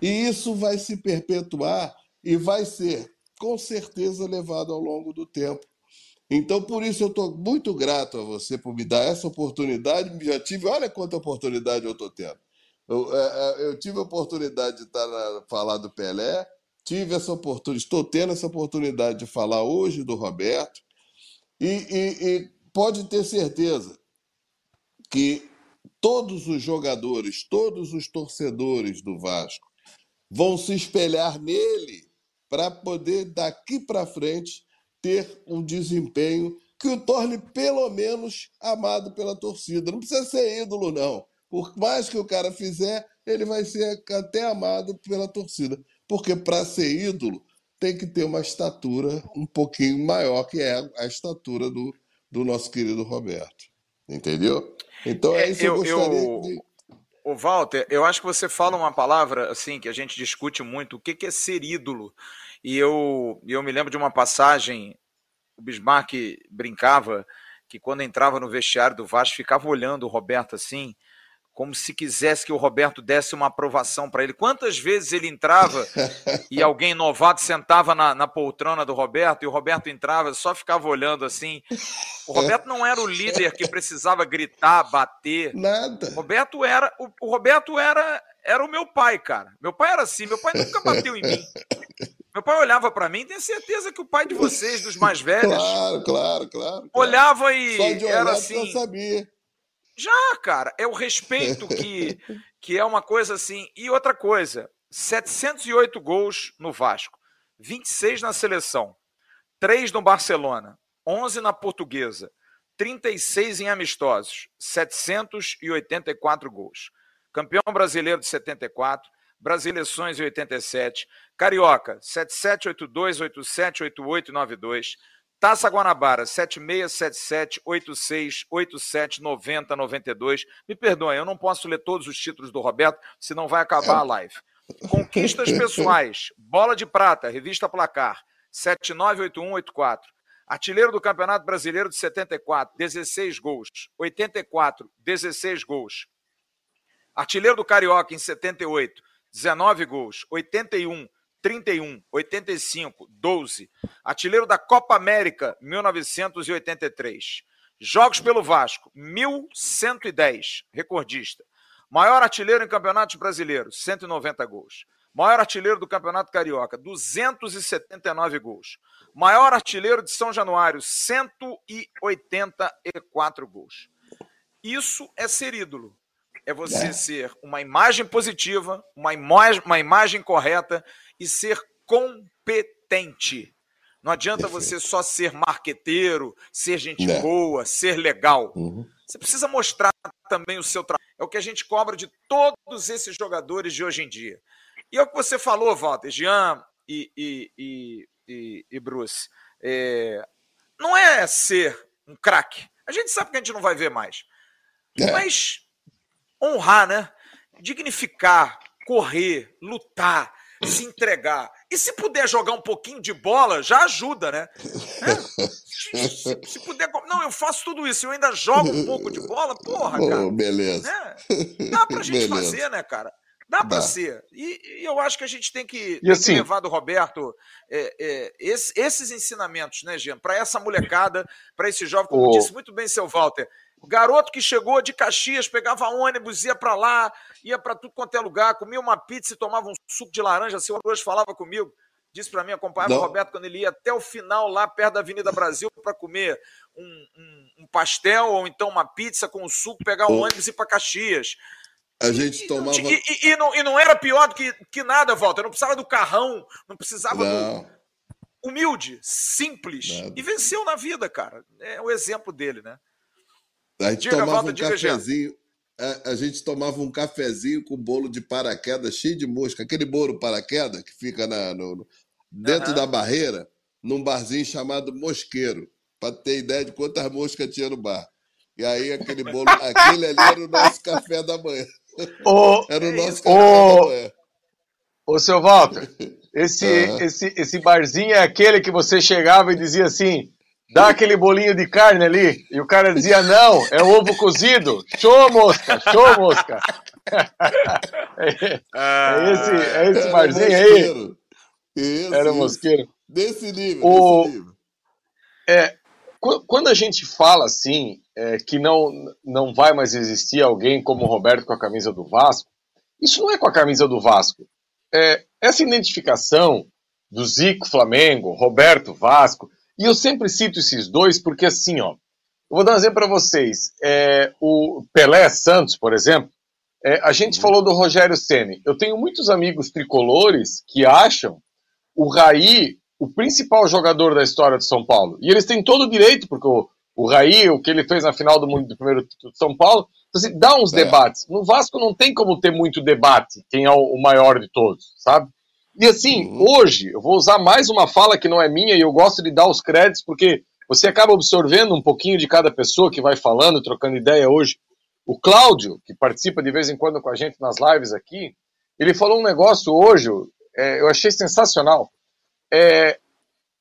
E isso vai se perpetuar e vai ser, com certeza, levado ao longo do tempo. Então, por isso, eu estou muito grato a você por me dar essa oportunidade. Já tive, olha quanta oportunidade eu estou tendo. Eu, é, é, eu, tive a oportunidade de estar na, falar do Pelé, tive essa oportunidade, estou tendo essa oportunidade de falar hoje do Roberto, e, e, e pode ter certeza que todos os jogadores, todos os torcedores do Vasco vão se espelhar nele para poder, daqui para frente, ter um desempenho que o torne pelo menos amado pela torcida. Não precisa ser ídolo, não. Por mais que o cara fizer, ele vai ser até amado pela torcida porque para ser ídolo tem que ter uma estatura um pouquinho maior, que é a estatura do, do nosso querido Roberto. Entendeu? Então é, é isso eu, que eu gostaria eu... de. O Walter, eu acho que você fala uma palavra assim que a gente discute muito, o que é ser ídolo? E eu, eu me lembro de uma passagem, o Bismarck brincava que quando entrava no vestiário do Vasco ficava olhando o Roberto assim, como se quisesse que o Roberto desse uma aprovação para ele. Quantas vezes ele entrava e alguém novato sentava na, na, poltrona do Roberto e o Roberto entrava só ficava olhando assim. O Roberto não era o líder que precisava gritar, bater. Nada. O Roberto era o, o Roberto era era o meu pai, cara. Meu pai era assim. Meu pai nunca bateu em mim. Meu pai olhava para mim, tenho certeza que o pai de vocês, dos mais velhos, claro, claro, claro, olhava e Só de era assim. Eu sabia. Já, cara, é o respeito que, que é uma coisa assim. E outra coisa, 708 gols no Vasco, 26 na seleção, 3 no Barcelona, 11 na Portuguesa, 36 em amistosos, 784 gols. Campeão brasileiro de 74, Brasileições em 87, Carioca 7782, 87, 88 92, Taça Guanabara 76, 77, 86, 87, 90, 92. Me perdoem, eu não posso ler todos os títulos do Roberto, senão vai acabar a live. Conquistas pessoais, Bola de Prata, Revista Placar, 798184. Artilheiro do Campeonato Brasileiro de 74, 16 gols. 84, 16 gols. Artilheiro do Carioca em 78, 19 gols. 81, 31, 85, 12. Artilheiro da Copa América, 1983. Jogos pelo Vasco, 1110, recordista. Maior artilheiro em campeonatos brasileiros, 190 gols. Maior artilheiro do Campeonato Carioca, 279 gols. Maior artilheiro de São Januário, 184 gols. Isso é ser ídolo. É você é. ser uma imagem positiva, uma imagem, uma imagem correta e ser competente. Não adianta você só ser marqueteiro, ser gente é. boa, ser legal. Uhum. Você precisa mostrar também o seu trabalho. É o que a gente cobra de todos esses jogadores de hoje em dia. E é o que você falou, Walter, Jean e, e, e, e, e Bruce. É, não é ser um craque. A gente sabe que a gente não vai ver mais. É. Mas honrar, né? Dignificar, correr, lutar, se entregar. E se puder jogar um pouquinho de bola, já ajuda, né? É? Se, se, puder. Não, eu faço tudo isso, eu ainda jogo um pouco de bola, porra, cara. Oh, beleza. Né? Dá pra gente beleza. fazer, né, cara? Dá para ser. E, e, eu acho que a gente tem que, tem assim, que levar do Roberto é, é, esse, esses ensinamentos, né, Jean? Para essa molecada, para esse jovem, como disse muito bem seu Walter. Garoto que chegou de Caxias, pegava ônibus, ia para lá, ia para tudo quanto é lugar, comia uma pizza e tomava um suco de laranja. Seu hoje falava comigo, disse para mim, acompanhava Não. o Roberto quando ele ia até o final lá perto da Avenida Brasil para comer um, um, um, pastel ou então uma pizza com suco, pegar um ônibus e ir para Caxias. A gente tomava. E, e, e, não, e não era pior do que, que nada, Walter. Não precisava do carrão, não precisava não. do. Humilde, simples. Nada. E venceu na vida, cara. É o exemplo dele, né? A gente diga, tomava um cafezinho. A, a, gente tomava um cafezinho com bolo de paraquedas cheio de mosca. Aquele bolo paraquedas que fica na, no, dentro uhum. da barreira, num barzinho chamado Mosqueiro. Para ter ideia de quantas moscas tinha no bar. E aí aquele bolo, aquele ali era o nosso café da manhã. O, Era o nosso o, o seu Walter, esse, uhum. esse, esse barzinho é aquele que você chegava e dizia assim: dá aquele bolinho de carne ali. E o cara dizia: não, é ovo cozido. Show, mosca, show, mosca. é, é, esse, é esse barzinho aí. Era mosqueiro. Desse nível, o, desse nível. É, quando a gente fala assim, é, que não, não vai mais existir alguém como o Roberto com a camisa do Vasco, isso não é com a camisa do Vasco. É, essa identificação do Zico Flamengo, Roberto Vasco, e eu sempre cito esses dois porque assim, ó, eu vou dar um exemplo para vocês. É, o Pelé Santos, por exemplo, é, a gente uhum. falou do Rogério Ceni. Eu tenho muitos amigos tricolores que acham o Raí o principal jogador da história de São Paulo. E eles têm todo o direito, porque o, o Raí, o que ele fez na final do, mundo, do primeiro título de São Paulo. Então, assim, dá uns é. debates. No Vasco não tem como ter muito debate, quem é o, o maior de todos, sabe? E assim, uhum. hoje, eu vou usar mais uma fala que não é minha e eu gosto de dar os créditos, porque você acaba absorvendo um pouquinho de cada pessoa que vai falando, trocando ideia hoje. O Cláudio, que participa de vez em quando com a gente nas lives aqui, ele falou um negócio hoje, é, eu achei sensacional. É,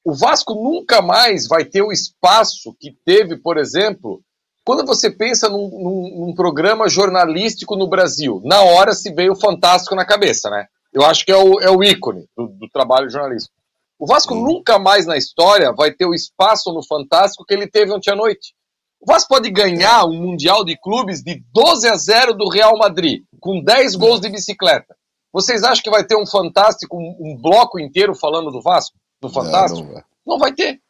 o Vasco nunca mais vai ter o espaço que teve, por exemplo, quando você pensa num, num, num, programa jornalístico no Brasil. Na hora se veio o Fantástico na cabeça, né? Eu acho que é o, é o ícone do, do trabalho jornalístico. O Vasco hum. nunca mais na história vai ter o espaço no Fantástico que ele teve ontem à noite. O Vasco pode ganhar um Mundial de Clubes de 12 a 0 do Real Madrid, com 10 gols de bicicleta. Vocês acham que vai ter um Fantástico, um, um bloco inteiro falando do Vasco? no Fantástico? Não, não, vai. não vai ter.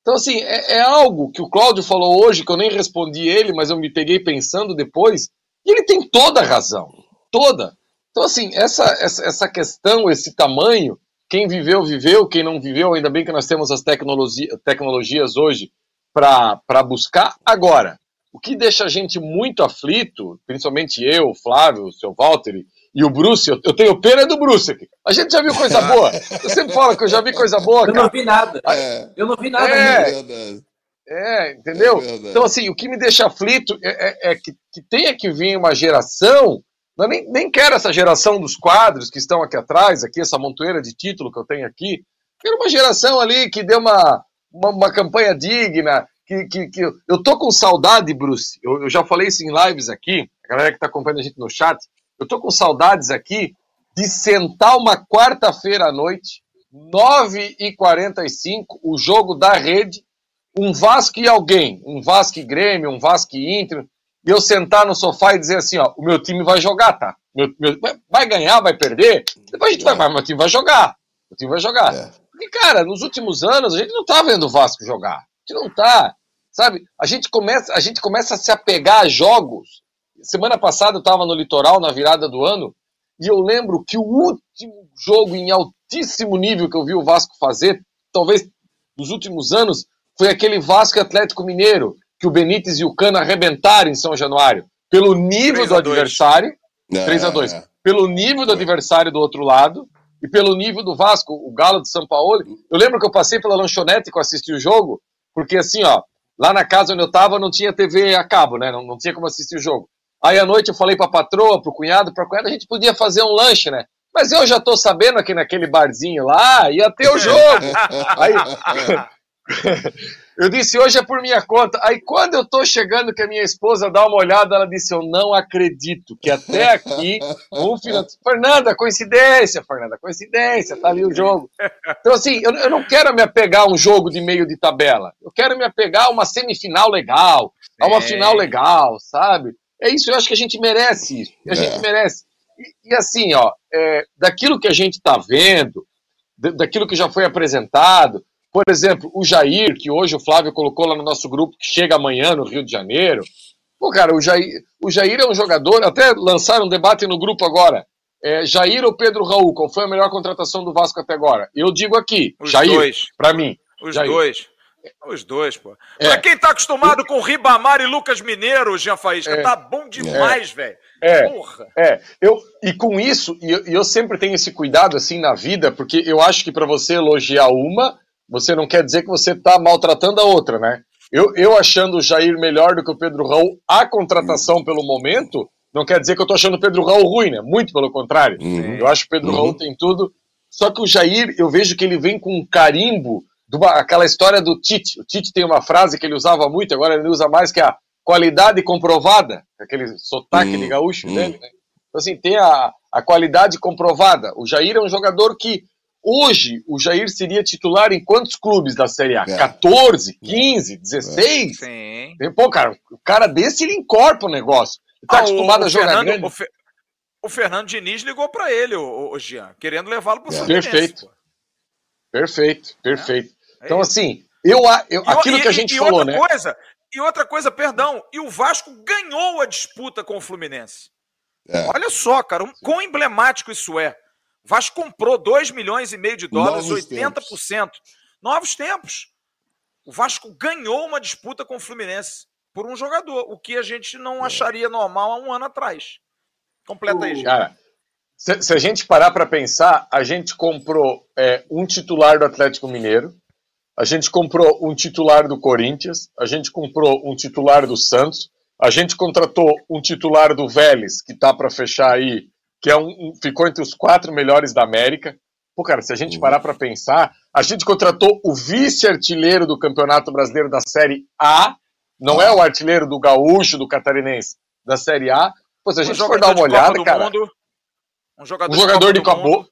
Então, assim, é, é, algo que o Cláudio falou hoje, que eu nem respondi ele, mas eu me peguei pensando depois, e ele tem toda a razão. Toda. Então, assim, essa, essa, essa questão, esse tamanho, quem viveu, viveu, quem não viveu, ainda bem que nós temos as tecnologia, tecnologias hoje para buscar. Agora, o que deixa a gente muito aflito, principalmente eu, o Flávio, o seu Walter e o Bruce, eu, eu tenho pena do Bruce aqui. A gente já viu coisa boa. Eu sempre falo que eu já vi coisa boa, cara. Eu não vi nada. É. Eu não vi nada. É, é entendeu? É então, assim, o que me deixa aflito é, é, é que, que tenha que vir uma geração eu nem, nem quero essa geração dos quadros que estão aqui atrás, aqui essa montoeira de título que eu tenho aqui. Quero uma geração ali que deu uma, uma, uma campanha digna, que, que, que, eu tô com saudade, Bruce. Eu, eu, já falei isso em lives aqui, a galera que está acompanhando a gente no chat. Eu tô com saudades aqui de sentar uma quarta-feira à noite, 9h45, o jogo da rede, um Vasco e alguém, um Vasco e Grêmio, um Vasco e Inter, e eu sentar no sofá e dizer assim, ó, o meu time vai jogar, tá? Meu, meu, vai ganhar, vai perder? Depois a gente vai, mas meu time vai jogar. O time vai jogar. É. Porque, cara, nos últimos anos a gente não tá vendo o Vasco jogar. A gente não tá. Sabe? A gente começa, a gente começa a se apegar a jogos. Semana passada eu tava no litoral, na virada do ano, e eu lembro que o último jogo em altíssimo nível que eu vi o Vasco fazer, talvez nos últimos anos, foi aquele Vasco Atlético Mineiro, que o Benítez e o Cano arrebentaram em São Januário pelo nível do adversário, é, 3 a 2 é. pelo nível do adversário do outro lado e pelo nível do Vasco, o Galo de São Paulo. Eu lembro que eu passei pela lanchonete que eu assisti o jogo, porque assim, ó, lá na casa onde eu tava não tinha TV a cabo, né? Não, não tinha como assistir o jogo. Aí à noite eu falei pra patroa, pro cunhado, pra cunhada, a gente podia fazer um lanche, né? Mas eu já tô sabendo que naquele barzinho lá ia ter o jogo. Aí, Eu disse, hoje é por minha conta. Aí quando eu tô chegando que a minha esposa dá uma olhada, ela disse, eu não acredito que até aqui um final... Fernanda, coincidência, Fernanda, coincidência, tá ali o jogo. Então assim, eu, eu não quero me apegar a um jogo de meio de tabela. Eu quero me apegar a uma semifinal legal, a uma é. final legal, sabe? É isso, eu acho que a gente merece isso. A gente é. merece. E, e, assim, ó, é, daquilo que a gente tá vendo, daquilo que já foi apresentado, por exemplo, o Jair, que hoje o Flávio colocou lá no nosso grupo, que chega amanhã no Rio de Janeiro. Pô, cara, o Jair, o Jair é um jogador, até lançaram um debate no grupo agora. É, Jair ou Pedro Raul, qual foi a melhor contratação do Vasco até agora? Eu digo aqui, Os Jair, dois. pra mim. Os Jair. dois. Os dois, pô. É. Pra quem tá acostumado com Ribamar e Lucas Mineiro, Jean Faísca, é. tá bom demais, é. velho. É. Porra. É. Eu, e com isso, e eu, eu, sempre tenho esse cuidado assim na vida, porque eu acho que para você elogiar uma, você não quer dizer que você está maltratando a outra, né? Eu, eu achando o Jair melhor do que o Pedro Raul, a contratação pelo momento, não quer dizer que eu estou achando o Pedro Raul ruim, né? Muito pelo contrário. Uhum. Eu acho que o Pedro uhum. Raul tem tudo. Só que o Jair, eu vejo que ele vem com um carimbo, uma, aquela história do Tite. O Tite tem uma frase que ele usava muito, agora ele usa mais, que é a qualidade comprovada, aquele sotaque de uhum. gaúcho uhum. dele, né? Então, assim, tem a, a qualidade comprovada. O Jair é um jogador que Hoje, o Jair seria titular em quantos clubes da Série A? É. 14, 15, 16? Sim. Pô, cara, o cara desse ele encorpa o negócio. Ele tá ah, acostumado o, a jogar Fernando, grande. O, Fe, o, Fernando Diniz ligou para ele, o, o, Jean, querendo levá-lo pro é. Fluminense. Perfeito. Pô. Perfeito, perfeito. É. Então, assim, eu, eu aquilo e, que a gente e, falou, né? Coisa, e outra coisa, perdão, e o Vasco ganhou a disputa com o Fluminense. É. Olha só, cara, um, quão emblemático isso é. Vasco comprou 2 milhões e meio de dólares, Novos 80%. Tempos. Novos tempos. O Vasco ganhou uma disputa com o Fluminense por um jogador, o que a gente não é. acharia normal há um ano atrás. Completa aí, gente. Cara, se, se, a gente parar para pensar, a gente comprou é, um titular do Atlético Mineiro, a gente comprou um titular do Corinthians, a gente comprou um titular do Santos, a gente contratou um titular do Vélez, que tá para fechar aí que é um, ficou entre os quatro melhores da América. Pô, cara, se a gente parar para pensar, a gente contratou o vice-artilheiro do Campeonato Brasileiro da Série A, não é o artilheiro do Gaúcho, do Catarinense, da Série A. Pô, se a gente um for dar uma olhada, cara. Mundo, um jogador, um jogador de Copa, de Copa boa,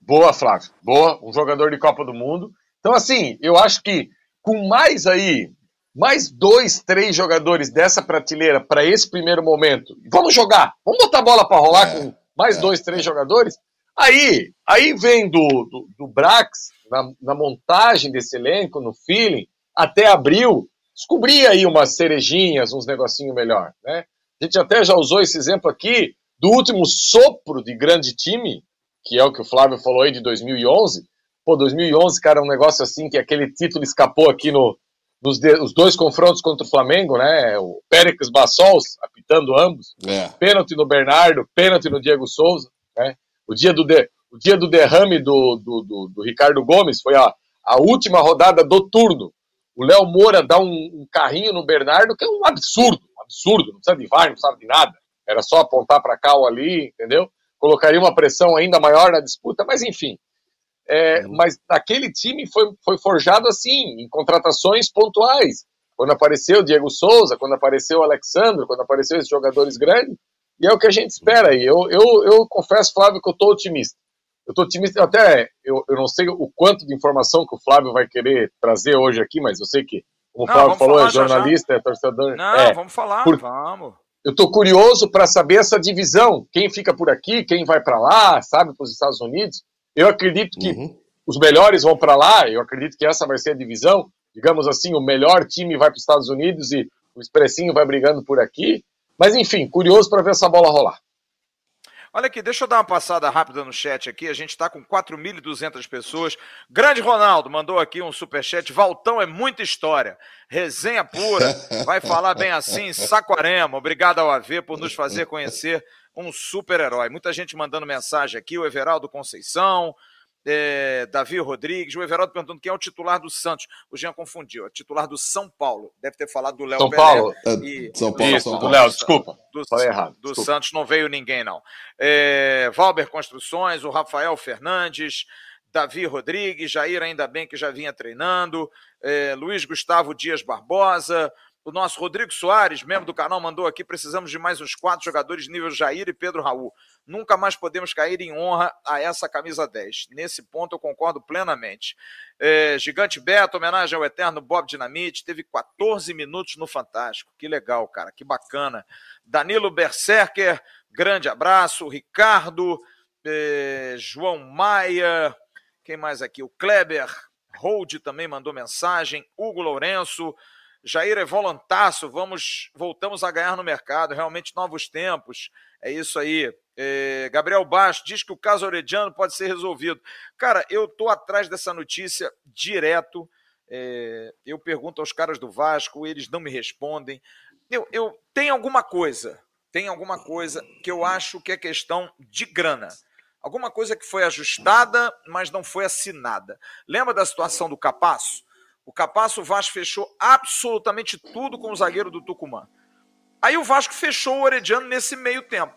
boa, Flávio. Boa, um jogador de Copa do Mundo. Então, assim, eu acho que com mais aí mais dois, três jogadores dessa prateleira para esse primeiro momento, vamos jogar, vamos botar a bola para rolar é, com mais é, dois, três é. jogadores. Aí, aí vem do, do, do Brax, na, na, montagem desse elenco, no feeling, até abril, descobrir aí umas cerejinhas, uns negocinho melhor, né? A gente até já usou esse exemplo aqui do último sopro de grande time, que é o que o Flávio falou aí de 2011. Pô, 2011, cara, um negócio assim que aquele título escapou aqui no, nos de, os dois confrontos contra o Flamengo, né? O Péricles Bassols apitando ambos, é. pênalti no Bernardo, pênalti no Diego Souza, né? O dia do, de, o dia do derrame do, do, do, do Ricardo Gomes foi a, a última rodada do turno. O Léo Moura dá um, um, carrinho no Bernardo, que é um absurdo, um absurdo, não precisa de VAR, não sabe de nada. Era só apontar para cá ou ali, entendeu? Colocaria uma pressão ainda maior na disputa, mas enfim. É, uhum. Mas aquele time foi, foi forjado assim, em contratações pontuais. Quando apareceu o Diego Souza, quando apareceu o Alexandre, quando apareceu esses jogadores grandes, e é o que a gente espera aí. Eu, eu, eu confesso, Flávio, que eu estou otimista. Eu estou otimista, até eu, eu não sei o quanto de informação que o Flávio vai querer trazer hoje aqui, mas eu sei que, como o Flávio falou, é jornalista, já. é torcedor. Não, é, vamos falar, por, vamos. Eu estou curioso para saber essa divisão, quem fica por aqui, quem vai para lá, sabe, para os Estados Unidos. Eu acredito que uhum. os melhores vão para lá, eu acredito que essa vai ser a divisão. Digamos assim, o melhor time vai para os Estados Unidos e o Expressinho vai brigando por aqui. Mas enfim, curioso para ver essa bola rolar. Olha aqui, deixa eu dar uma passada rápida no chat aqui. A gente está com 4.200 pessoas. Grande Ronaldo mandou aqui um superchat. Valtão é muita história. Resenha pura. Vai falar bem assim, Saquarema. Obrigado ao AV por nos fazer conhecer um super-herói. Muita gente mandando mensagem aqui. O Everaldo Conceição, é, Davi Rodrigues, o Everaldo perguntando quem é o titular do Santos. O Jean confundiu, é titular do São Paulo. Deve ter falado do Léo São Paulo. E... São Paulo, Isso, São Paulo. Léo, desculpa. Do, Falei errado. Do desculpa. Santos não veio ninguém, não. É, Valber Construções, o Rafael Fernandes, Davi Rodrigues, Jair, ainda bem que já vinha treinando, é, Luiz Gustavo Dias Barbosa, o nosso Rodrigo Soares, membro do canal, mandou aqui: precisamos de mais uns quatro jogadores nível Jair e Pedro Raul. Nunca mais podemos cair em honra a essa camisa 10. Nesse ponto eu concordo plenamente. É, Gigante Beto, homenagem ao eterno Bob Dinamite, teve 14 minutos no Fantástico. Que legal, cara, que bacana. Danilo Berserker, grande abraço. Ricardo, é, João Maia, quem mais aqui? O Kleber Hold também mandou mensagem. Hugo Lourenço. Jair é volantaço, vamos, voltamos a ganhar no mercado, realmente novos tempos. É isso aí. É, Gabriel Baixo diz que o caso Orediano pode ser resolvido. Cara, eu tô atrás dessa notícia direto. É, eu pergunto aos caras do Vasco, eles não me respondem. Eu, eu tem alguma coisa, tem alguma coisa que eu acho que é questão de grana. Alguma coisa que foi ajustada, mas não foi assinada. Lembra da situação do Capasso? O Capasso, o Vasco fechou absolutamente tudo com o zagueiro do Tucumã. Aí o Vasco fechou o Orediano nesse meio tempo.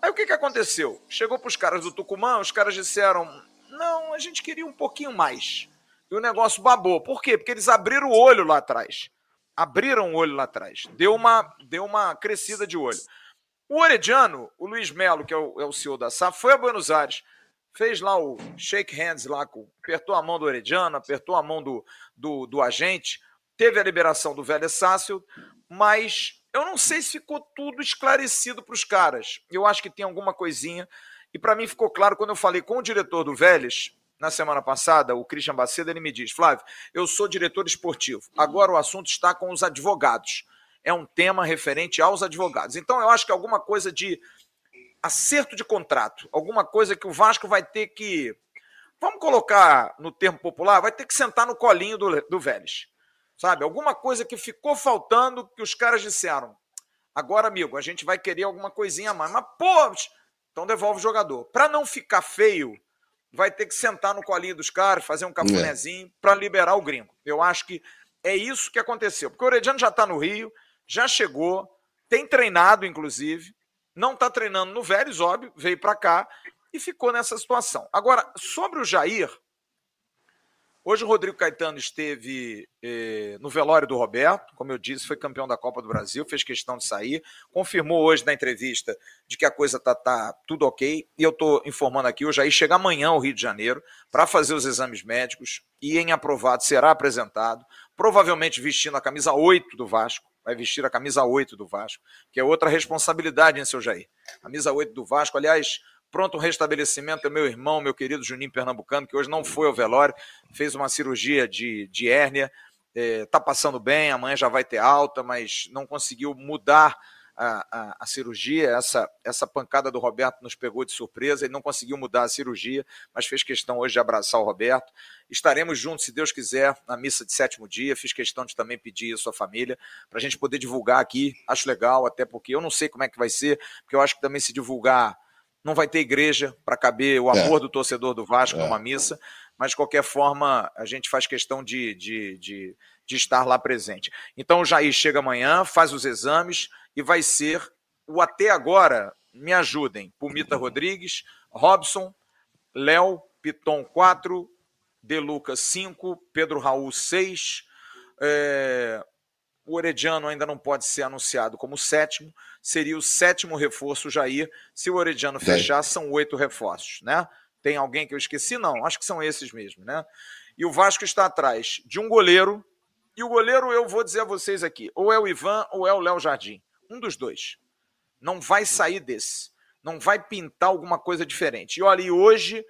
Aí o que, que aconteceu? Chegou para os caras do Tucumã, os caras disseram: não, a gente queria um pouquinho mais. E o negócio babou. Por quê? Porque eles abriram o olho lá atrás. Abriram o olho lá atrás. Deu uma, deu uma crescida de olho. O Orediano, o Luiz Melo, que é o, é o CEO da SAF, foi a Buenos Aires fez lá o shake hands lá, apertou a mão do Herediano, apertou a mão do, do, do agente, teve a liberação do Vélez Sácio, mas eu não sei se ficou tudo esclarecido para os caras. Eu acho que tem alguma coisinha, e para mim ficou claro quando eu falei com o diretor do Vélez, na semana passada, o Christian Baceda, ele me diz, Flávio, eu sou diretor esportivo, agora o assunto está com os advogados. É um tema referente aos advogados. Então eu acho que alguma coisa de acerto de contrato, alguma coisa que o Vasco vai ter que, vamos colocar no termo popular, vai ter que sentar no colinho do, do Vélez. Sabe? Alguma coisa que ficou faltando que os caras disseram. Agora, amigo, a gente vai querer alguma coisinha a mais. Mas, pô, então devolve o jogador. Para não ficar feio, vai ter que sentar no colinho dos caras, fazer um cafunézinho é. para liberar o gringo. Eu acho que é isso que aconteceu. Porque o Orediano já está no Rio, já chegou, tem treinado, inclusive, não está treinando no Vélez, óbvio, veio para cá e ficou nessa situação. Agora, sobre o Jair, hoje o Rodrigo Caetano esteve eh, no velório do Roberto, como eu disse, foi campeão da Copa do Brasil, fez questão de sair, confirmou hoje na entrevista de que a coisa está tá tudo ok, e eu estou informando aqui, o Jair chega amanhã ao Rio de Janeiro para fazer os exames médicos e em aprovado será apresentado, provavelmente vestindo a camisa 8 do Vasco, vai vestir a camisa 8 do Vasco, que é outra responsabilidade, hein, seu Jair? Camisa 8 do Vasco, aliás, pronto um restabelecimento é meu irmão, meu querido Juninho Pernambucano, que hoje não foi ao velório, fez uma cirurgia de, de hérnia, é, tá passando bem, amanhã já vai ter alta, mas não conseguiu mudar a, a, a, cirurgia. Essa, essa pancada do Roberto nos pegou de surpresa. Ele não conseguiu mudar a cirurgia, mas fez questão hoje de abraçar o Roberto. Estaremos juntos, se Deus quiser, na missa de sétimo dia. Fiz questão de também pedir isso à família, para a gente poder divulgar aqui. Acho legal, até porque eu não sei como é que vai ser, porque eu acho que também se divulgar não vai ter igreja para caber o amor é. do torcedor do Vasco é. numa missa, mas de qualquer forma a gente faz questão de, de, de, de, estar lá presente. Então o Jair chega amanhã, faz os exames e vai ser o até agora, me ajudem, Pumita Rodrigues, Robson, Léo, Piton 4, De Lucas 5, Pedro Raul 6, é, o Orediano ainda não pode ser anunciado como sétimo, seria o sétimo reforço Jair. Se o Orediano fechar, são oito reforços, né? Tem alguém que eu esqueci? Não, acho que são esses mesmo, né? E o Vasco está atrás de um goleiro, e o goleiro eu vou dizer a vocês aqui, ou é o Ivan ou é o Léo Jardim. Um dos dois. Não vai sair desse. Não vai pintar alguma coisa diferente. E olha, e hoje,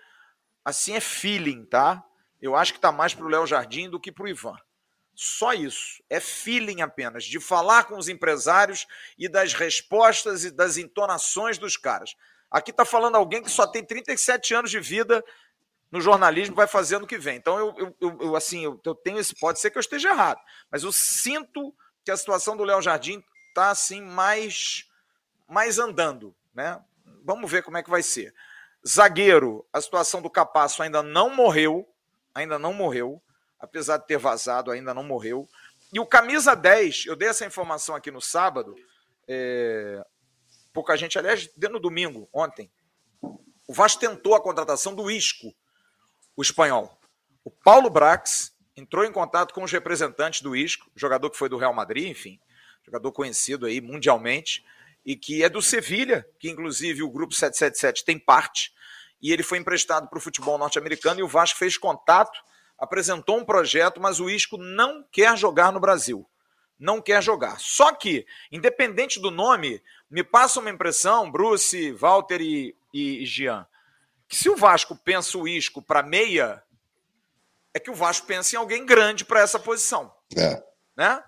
assim é feeling, tá? Eu acho que está mais para o Léo Jardim do que para o Ivan. Só isso. É feeling apenas, de falar com os empresários e das respostas e das entonações dos caras. Aqui está falando alguém que só tem 37 anos de vida no jornalismo, vai fazer ano que vem. Então, eu, eu, eu assim, eu, eu, tenho esse. Pode ser que eu esteja errado, mas eu sinto que a situação do Léo Jardim está assim mais, mais andando. Né? Vamos ver como é que vai ser. Zagueiro, a situação do Capasso ainda não morreu, ainda não morreu apesar de ter vazado, ainda não morreu. E o camisa 10, eu dei essa informação aqui no sábado, é... pouca gente, aliás, no domingo, ontem. O Vasco tentou a contratação do Isco, o espanhol. O Paulo Brax entrou em contato com os representantes do Isco, jogador que foi do Real Madrid, enfim, jogador conhecido aí mundialmente, e que é do Sevilha, que inclusive o grupo 777 tem parte, e ele foi emprestado para o futebol norte-americano e o Vasco fez contato apresentou um projeto, mas o Isco não quer jogar no Brasil. Não quer jogar. Só que, independente do nome, me passa uma impressão, Bruce, Walter e, e, Jean, que se o Vasco pensa o Isco para meia, é que o Vasco pensa em alguém grande para essa posição. É. Né?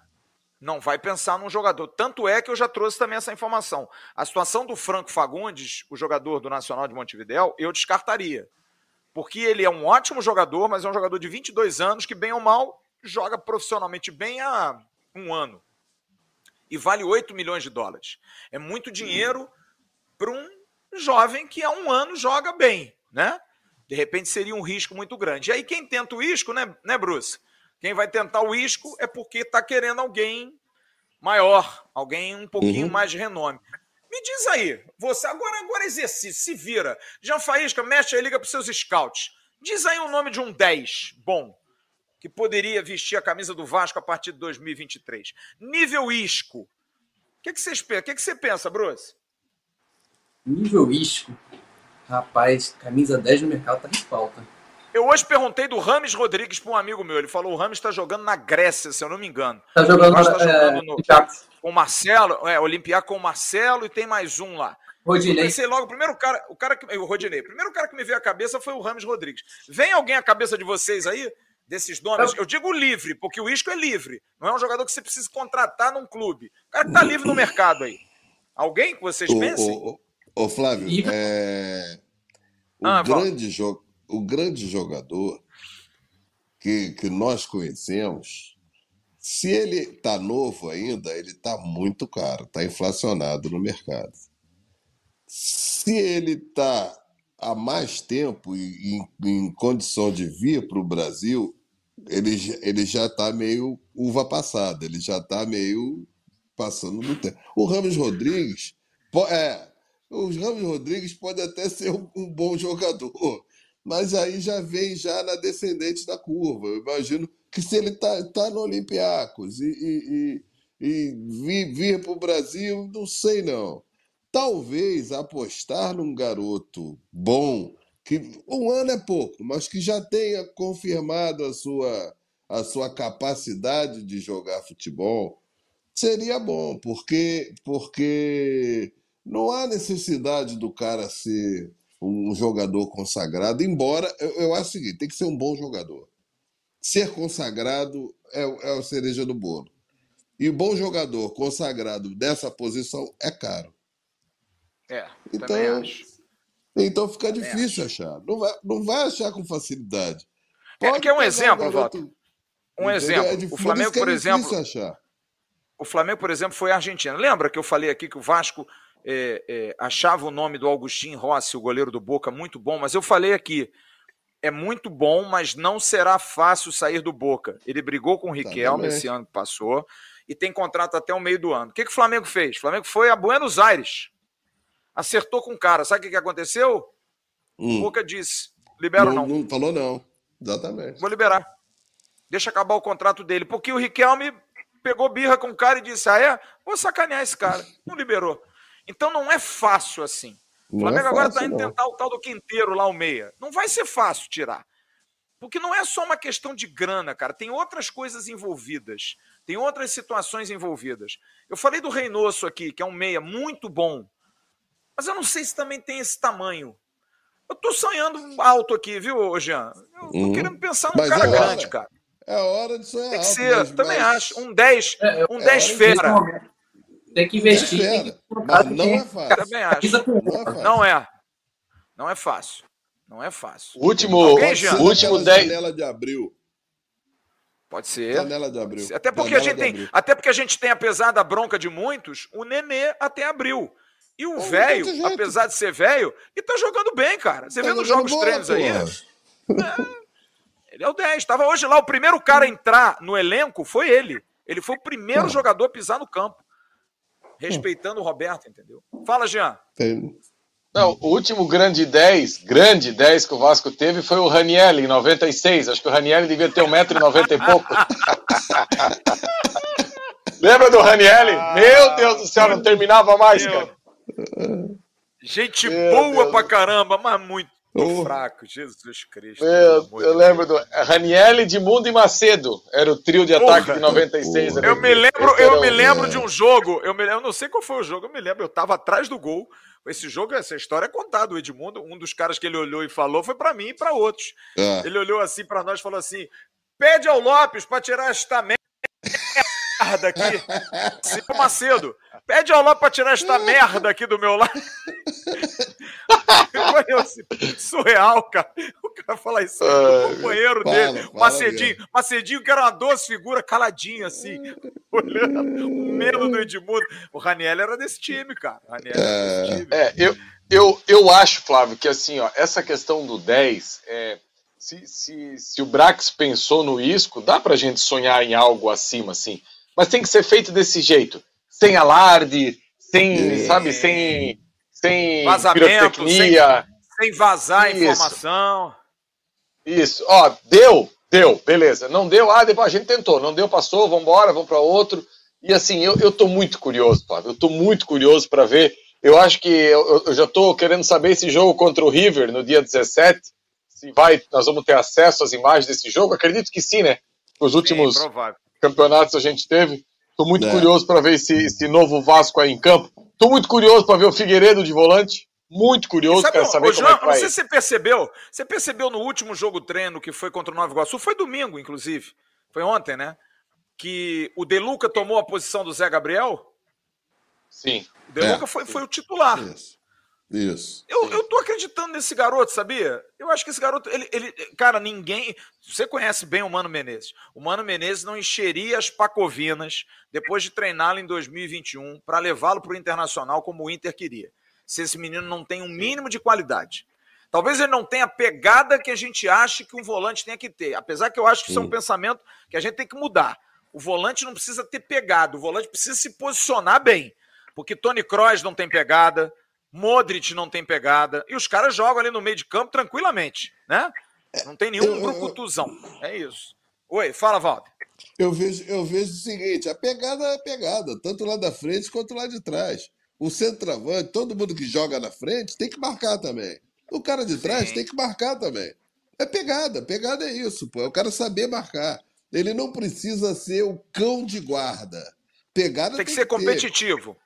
Não vai pensar num jogador. Tanto é que eu já trouxe também essa informação. A situação do Franco Fagundes, o jogador do Nacional de Montevidéu, eu descartaria porque ele é um ótimo jogador, mas é um jogador de 22 anos que, bem ou mal, joga profissionalmente bem há um ano. E vale 8 milhões de dólares. É muito dinheiro para um jovem que há um ano joga bem, né? De repente seria um risco muito grande. E aí quem tenta o isco, né, né Bruce? Quem vai tentar o isco é porque está querendo alguém maior, alguém um pouquinho uhum. mais de renome. Me diz aí, você agora, agora exercício, se vira. Jean Faísca, mexe aí, liga para seus scouts. Diz aí o nome de um 10 bom que poderia vestir a camisa do Vasco a partir de 2023. Nível isco. O que, que, você, o que, que você pensa, Bruce? Nível isco. Rapaz, camisa 10 no mercado tá em falta. Eu hoje perguntei do Rames Rodrigues para um amigo meu. Ele falou: o Rames está jogando na Grécia, se eu não me engano. Está jogando, tá jogando é, no, com o Marcelo, é, Olimpiar com o Marcelo e tem mais um lá. Rodinei. Eu pensei logo, o primeiro cara, o cara que, o Rodinei, o primeiro cara que me veio à cabeça foi o Rames Rodrigues. Vem alguém à cabeça de vocês aí, desses nomes? Eu digo livre, porque o Isco é livre. Não é um jogador que você precisa contratar num clube. O cara que tá livre no mercado aí. Alguém que vocês pensem? Ô, ô, ô Flávio, é... o ah, grande jogo o grande jogador que, que nós conhecemos, se ele está novo ainda, ele está muito caro, está inflacionado no mercado. Se ele está há mais tempo em, em condição de vir para o Brasil, ele, ele já está meio uva passada, ele já está meio passando do tempo. O Ramos Rodrigues, é, o Ramos Rodrigues pode até ser um, um bom jogador, mas aí já vem já na descendente da curva. Eu imagino que se ele está tá no Olympiacos e, e, e, e vir, vir para o Brasil, não sei não. Talvez apostar num garoto bom, que um ano é pouco, mas que já tenha confirmado a sua, a sua capacidade de jogar futebol, seria bom, porque, porque não há necessidade do cara ser um jogador consagrado, embora eu, eu acho o seguinte, tem que ser um bom jogador. Ser consagrado é, é a cereja do bolo. E bom jogador consagrado dessa posição é caro. É, então, acho. Então fica também difícil acho. achar. Não vai, não vai achar com facilidade. É, que é um exemplo, Walter. Um exemplo. É difícil, o Flamengo, por é exemplo. Achar. O Flamengo, por exemplo, foi a Argentina. Lembra que eu falei aqui que o Vasco é, é, achava o nome do Augustin Rossi, o goleiro do Boca, muito bom, mas eu falei aqui, é muito bom, mas não será fácil sair do Boca. Ele brigou com o Riquelme esse ano que passou e tem contrato até o meio do ano. O que, que o Flamengo fez? O Flamengo foi a Buenos Aires, acertou com o cara. Sabe o que, que aconteceu? Hum. O Boca disse: libera não, não. Não falou não. Exatamente. Vou liberar. Deixa acabar o contrato dele. Porque o Riquelme pegou birra com o cara e disse: Ah, é? Vou sacanear esse cara. Não liberou. Então não é fácil assim. O Flamengo é agora está indo tentar o tal do Quinteiro lá, o meia. Não vai ser fácil tirar. Porque não é só uma questão de grana, cara. Tem outras coisas envolvidas. Tem outras situações envolvidas. Eu falei do Reinoso aqui, que é um meia muito bom. Mas eu não sei se também tem esse tamanho. Eu tô sonhando alto aqui, viu, Jean? Eu tô uhum. querendo pensar num mas cara é grande, cara. É hora de sonhar Tem que alto. ser, mas, também mas... acho. Um 10, É, um 10 fera. Tem que investir. É tem que mas não é fácil. Também acho. Não é fácil. Não é. Não é fácil. Não é fácil. Último, Alguém, Jean? último naquela 10. janela de abril. Pode ser. Janela de abril. Até porque, a Janela gente de tem, até porque a gente tem, apesar da bronca de muitos, o Nenê até abril. E o velho, não apesar de ser velho, e tá jogando bem, cara. Você Tá vê nos jogando jogos treinos aí. porra. Ele é o 10. Tava hoje lá, o primeiro cara a entrar no elenco foi ele. Ele foi o primeiro jogador a pisar no campo. Respeitando o Roberto, entendeu? Fala, Jean. Tem- Não, o último grande 10, grande 10 que o Vasco teve foi o Raniel, em 96. Acho que o Raniel devia ter 1,90m e pouco. Lembra do Raniel? Ah, Meu Deus do céu, não terminava mais, meu. cara. Gente Meu boa Deus. pra caramba, mas muito Oh. fraco. Jesus Cristo. Amor eu de lembro do Raniel, Edmundo e Macedo. Era o trio de ataque Porra. de 96. Porra. Eu me lembro, eu me lembro de um jogo, eu, me, eu não sei qual foi o jogo, eu me lembro, eu tava atrás do gol. Esse jogo, essa história é contada. O Edmundo, um dos caras que ele olhou e falou foi pra mim e pra outros. Ah, Ele olhou assim pra nós e falou assim: pede ao Lopes pra tirar esta merda aqui. Assim, o Macedo, pede ao Lopes pra tirar esta merda aqui do meu lado. Assim, surreal, cara. O cara fala isso Ai, companheiro fala, dele. fala Macedinho, Macedinho, que era uma doce figura, caladinho assim, olhando o medo do Edmundo. O Raniel era desse time, cara. O Raniel era desse time. É, eu, eu, eu acho, Flávio, que assim, ó, essa questão do 10, é, se, se, se o Brax pensou no Isco, dá pra gente sonhar em algo acima, assim. Mas tem que ser feito desse jeito. Sem alarde, sem, É. sabe, sem, sem Vazamento, pirotecnia. Sem vazar Isso. informação. Isso, ó, deu, deu, beleza. Não deu, ah, depois a gente tentou. Não deu, passou, vamos embora, vamos para outro. E assim, eu, eu tô muito curioso, Flávio. Eu tô muito curioso para ver. Eu acho que eu, eu já tô querendo saber esse jogo contra o River no dia 17. Se vai, nós vamos ter acesso às imagens desse jogo. Acredito que sim, né? Os últimos Sim, provável. Campeonatos a gente teve. Tô muito É. curioso para ver esse, esse novo Vasco aí em campo. Tô muito curioso para ver o Figueiredo de volante. Muito curioso, Sabe, quero saber ô, como João, é que não vai. sei se você percebeu. Você percebeu no último jogo treino que foi contra o Nova Iguaçu? Foi domingo, inclusive. Foi ontem, né? Que o Deluca tomou a posição do Zé Gabriel. Sim. O Deluca É. foi, foi o titular. isso. Isso. Eu, eu tô acreditando nesse garoto, sabia? Eu acho que esse garoto, ele, ele. Cara, ninguém. Você conhece bem o Mano Menezes. O Mano Menezes não encheria as pacovinas depois de treiná-lo em 2021 para levá-lo para o Internacional como o Inter queria. Se esse menino não tem um mínimo de qualidade. Talvez ele não tenha a pegada que a gente acha que um volante tenha que ter. Apesar que eu acho que isso é um pensamento que a gente tem que mudar. O volante não precisa ter pegada, o volante precisa se posicionar bem. Porque Tony Kroos não tem pegada, Modric não tem pegada, e os caras jogam ali no meio de campo tranquilamente, né? Não tem nenhum brucutuzão. É isso. Oi, fala, Walter. Eu vejo, eu vejo o seguinte: a pegada é pegada, tanto lá da frente quanto lá de trás. O centroavante, todo mundo que joga na frente tem que marcar também. O cara de trás Sim. tem que marcar também. É pegada, pegada é isso, pô. É o cara saber marcar. Ele não precisa ser o cão de guarda. Pegada Tem que ser ter. competitivo.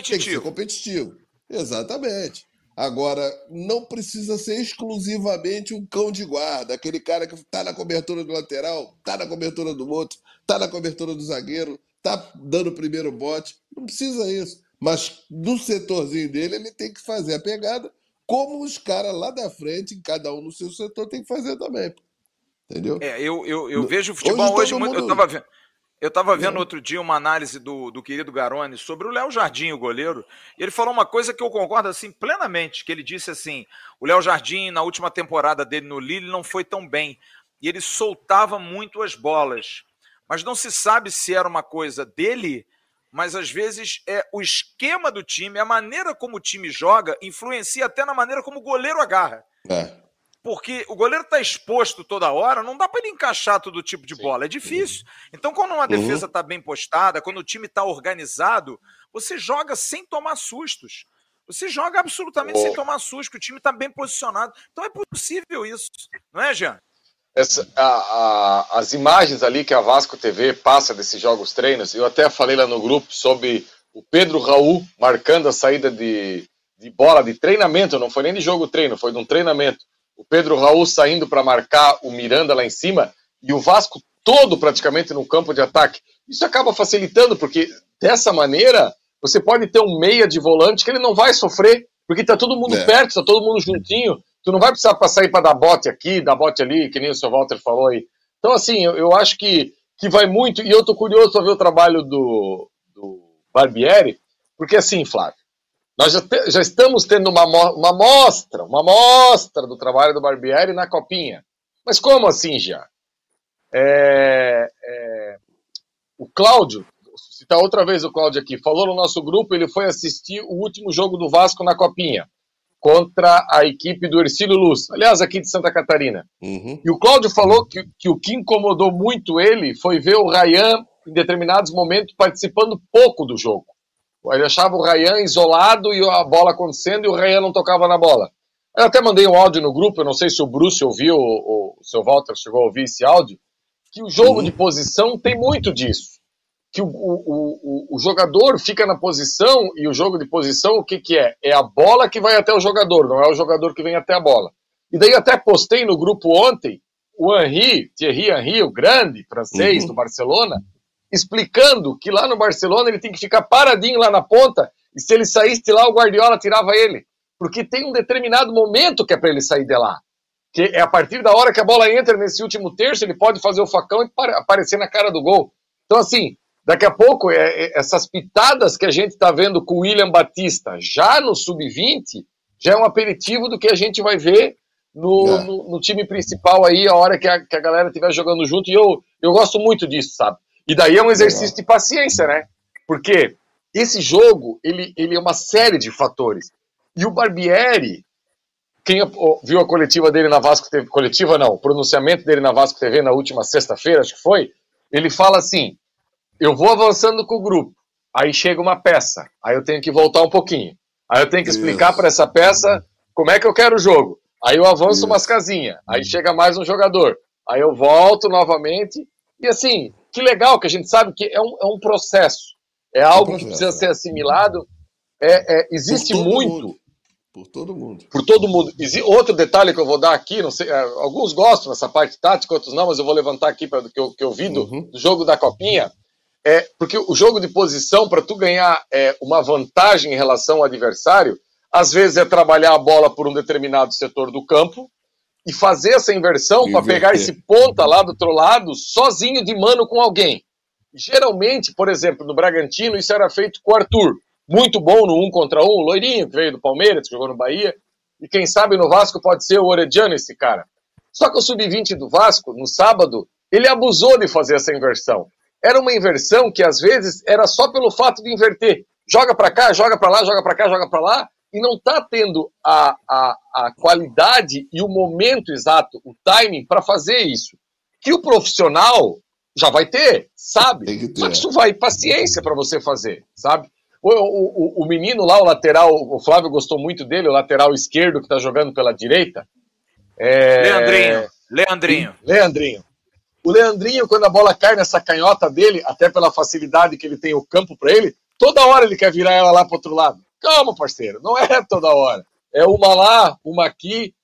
Tem que ser Competitivo. Exatamente. Agora, não precisa ser exclusivamente um cão de guarda, aquele cara que tá na cobertura do lateral, tá na cobertura do outro, tá na cobertura do zagueiro, tá dando o primeiro bote. Não precisa isso. Mas no setorzinho dele, ele tem que fazer a pegada, como os caras lá da frente, cada um no seu setor, tem que fazer também. Entendeu? É, eu, eu, eu vejo o futebol hoje, hoje muito. Mundo... Eu tava vendo. Eu estava vendo é. outro dia uma análise do, do querido Garoni sobre o Léo Jardim, o goleiro, e ele falou uma coisa que eu concordo assim plenamente, que ele disse assim, o Léo Jardim, na última temporada dele no Lille, não foi tão bem, e ele soltava muito as bolas, mas não se sabe se era uma coisa dele, mas às vezes é o esquema do time, a maneira como o time joga, influencia até na maneira como o goleiro agarra. É porque o goleiro está exposto toda hora, não dá para ele encaixar todo tipo de bola, é difícil. Então, quando uma defesa está uhum. bem postada, quando o time está organizado, você joga sem tomar sustos. Você joga absolutamente oh. sem tomar susto, o time está bem posicionado. Então é possível isso, não é, Jean? Essa, a, a, as imagens ali que a Vasco TV passa desses jogos treinos, eu até falei lá no grupo sobre o Pedro Raul marcando a saída de, de bola de treinamento, não foi nem de jogo treino, foi de um treinamento Pedro Raul saindo para marcar o Miranda lá em cima e o Vasco todo praticamente no campo de ataque. Isso acaba facilitando, porque dessa maneira você pode ter um meia de volante que ele não vai sofrer, porque tá todo mundo é. perto, tá todo mundo juntinho. Tu não vai precisar passar aí para dar bote aqui, dar bote ali, que nem o seu Walter falou aí. Então, assim, eu, eu acho que, que vai muito, e eu tô curioso para ver o trabalho do, do Barbieri, porque assim, Flávio, nós já, te, já estamos tendo uma, uma mostra, uma mostra do trabalho do Barbieri na Copinha. Mas como assim já? É, é, o Cláudio, citar outra vez o Cláudio aqui, falou no nosso grupo, ele foi assistir o último jogo do Vasco na Copinha, contra a equipe do Ercílio Luz, aliás, aqui de Santa Catarina. Uhum. E o Cláudio falou que, que o que incomodou muito ele foi ver o Rayan, em determinados momentos, participando pouco do jogo. Ele achava o Rayan isolado e a bola acontecendo e o Rayan não tocava na bola. Eu até mandei um áudio no grupo, eu não sei se o Bruce ouviu, ou o seu Walter chegou a ouvir esse áudio, que o jogo uhum. de posição tem muito disso. Que o, o, o, o, jogador fica na posição e o jogo de posição, o que, que é? É a bola que vai até o jogador, não é o jogador que vem até a bola. E daí até postei no grupo ontem o Henri, Thierry Henry, o grande francês uhum. do Barcelona, explicando que lá no Barcelona ele tem que ficar paradinho lá na ponta e se ele saísse de lá o Guardiola tirava ele, porque tem um determinado momento que é para ele sair de lá, que é a partir da hora que a bola entra nesse último terço ele pode fazer o facão e aparecer na cara do gol. Então assim, daqui a pouco é, é, essas pitadas que a gente está vendo com o William Batista já no sub-20 já é um aperitivo do que a gente vai ver no, é. no, no, time principal aí, a hora que a, que a galera estiver jogando junto, e eu, eu gosto muito disso, sabe? E daí é um exercício de paciência, né? Porque esse jogo, ele, ele é uma série de fatores. E o Barbieri, quem viu a coletiva dele na Vasco TV, coletiva não, o pronunciamento dele na Vasco TV na última sexta-feira, acho que foi, ele fala assim, eu vou avançando com o grupo, aí chega uma peça, aí eu tenho que voltar um pouquinho, aí eu tenho que explicar para essa peça como é que eu quero o jogo, aí eu avanço Isso. umas casinhas, aí chega mais um jogador, aí eu volto novamente, e assim, que legal que a gente sabe que é um, é um processo, é algo que precisa ser assimilado. É, é existe muito. Mundo. Por todo mundo. Por todo mundo. Outro detalhe que eu vou dar aqui, não sei, é, alguns gostam dessa parte tática, outros não, mas eu vou levantar aqui para que eu, que eu vi do, uhum. do jogo da Copinha. É, porque o jogo de posição, para tu ganhar é, uma vantagem em relação ao adversário, às vezes é trabalhar a bola por um determinado setor do campo, e fazer essa inversão para pegar esse ponta lá do outro lado sozinho de mano com alguém. Geralmente, por exemplo, no Bragantino, isso era feito com o Arthur. Muito bom no um contra um, o loirinho que veio do Palmeiras, que jogou no Bahia. E quem sabe no Vasco pode ser o Orediano, esse cara. Só que o sub-20 do Vasco, no sábado, ele abusou de fazer essa inversão. Era uma inversão que às vezes era só pelo fato de inverter. Joga para cá, joga para lá, joga para cá, joga para lá, e não está tendo a, a, a qualidade e o momento exato, o timing para fazer isso. Que o profissional já vai ter, sabe? Que ter. Só que isso vai paciência para você fazer, sabe? O, o, o, menino lá, o lateral, o Flávio gostou muito dele, o lateral esquerdo que está jogando pela direita. É... Leandrinho. Leandrinho. Leandrinho. O Leandrinho, quando a bola cai nessa canhota dele, até pela facilidade que ele tem o campo para ele, toda hora ele quer virar ela lá para outro lado. Calma, parceiro, não é toda hora. É uma lá, uma aqui,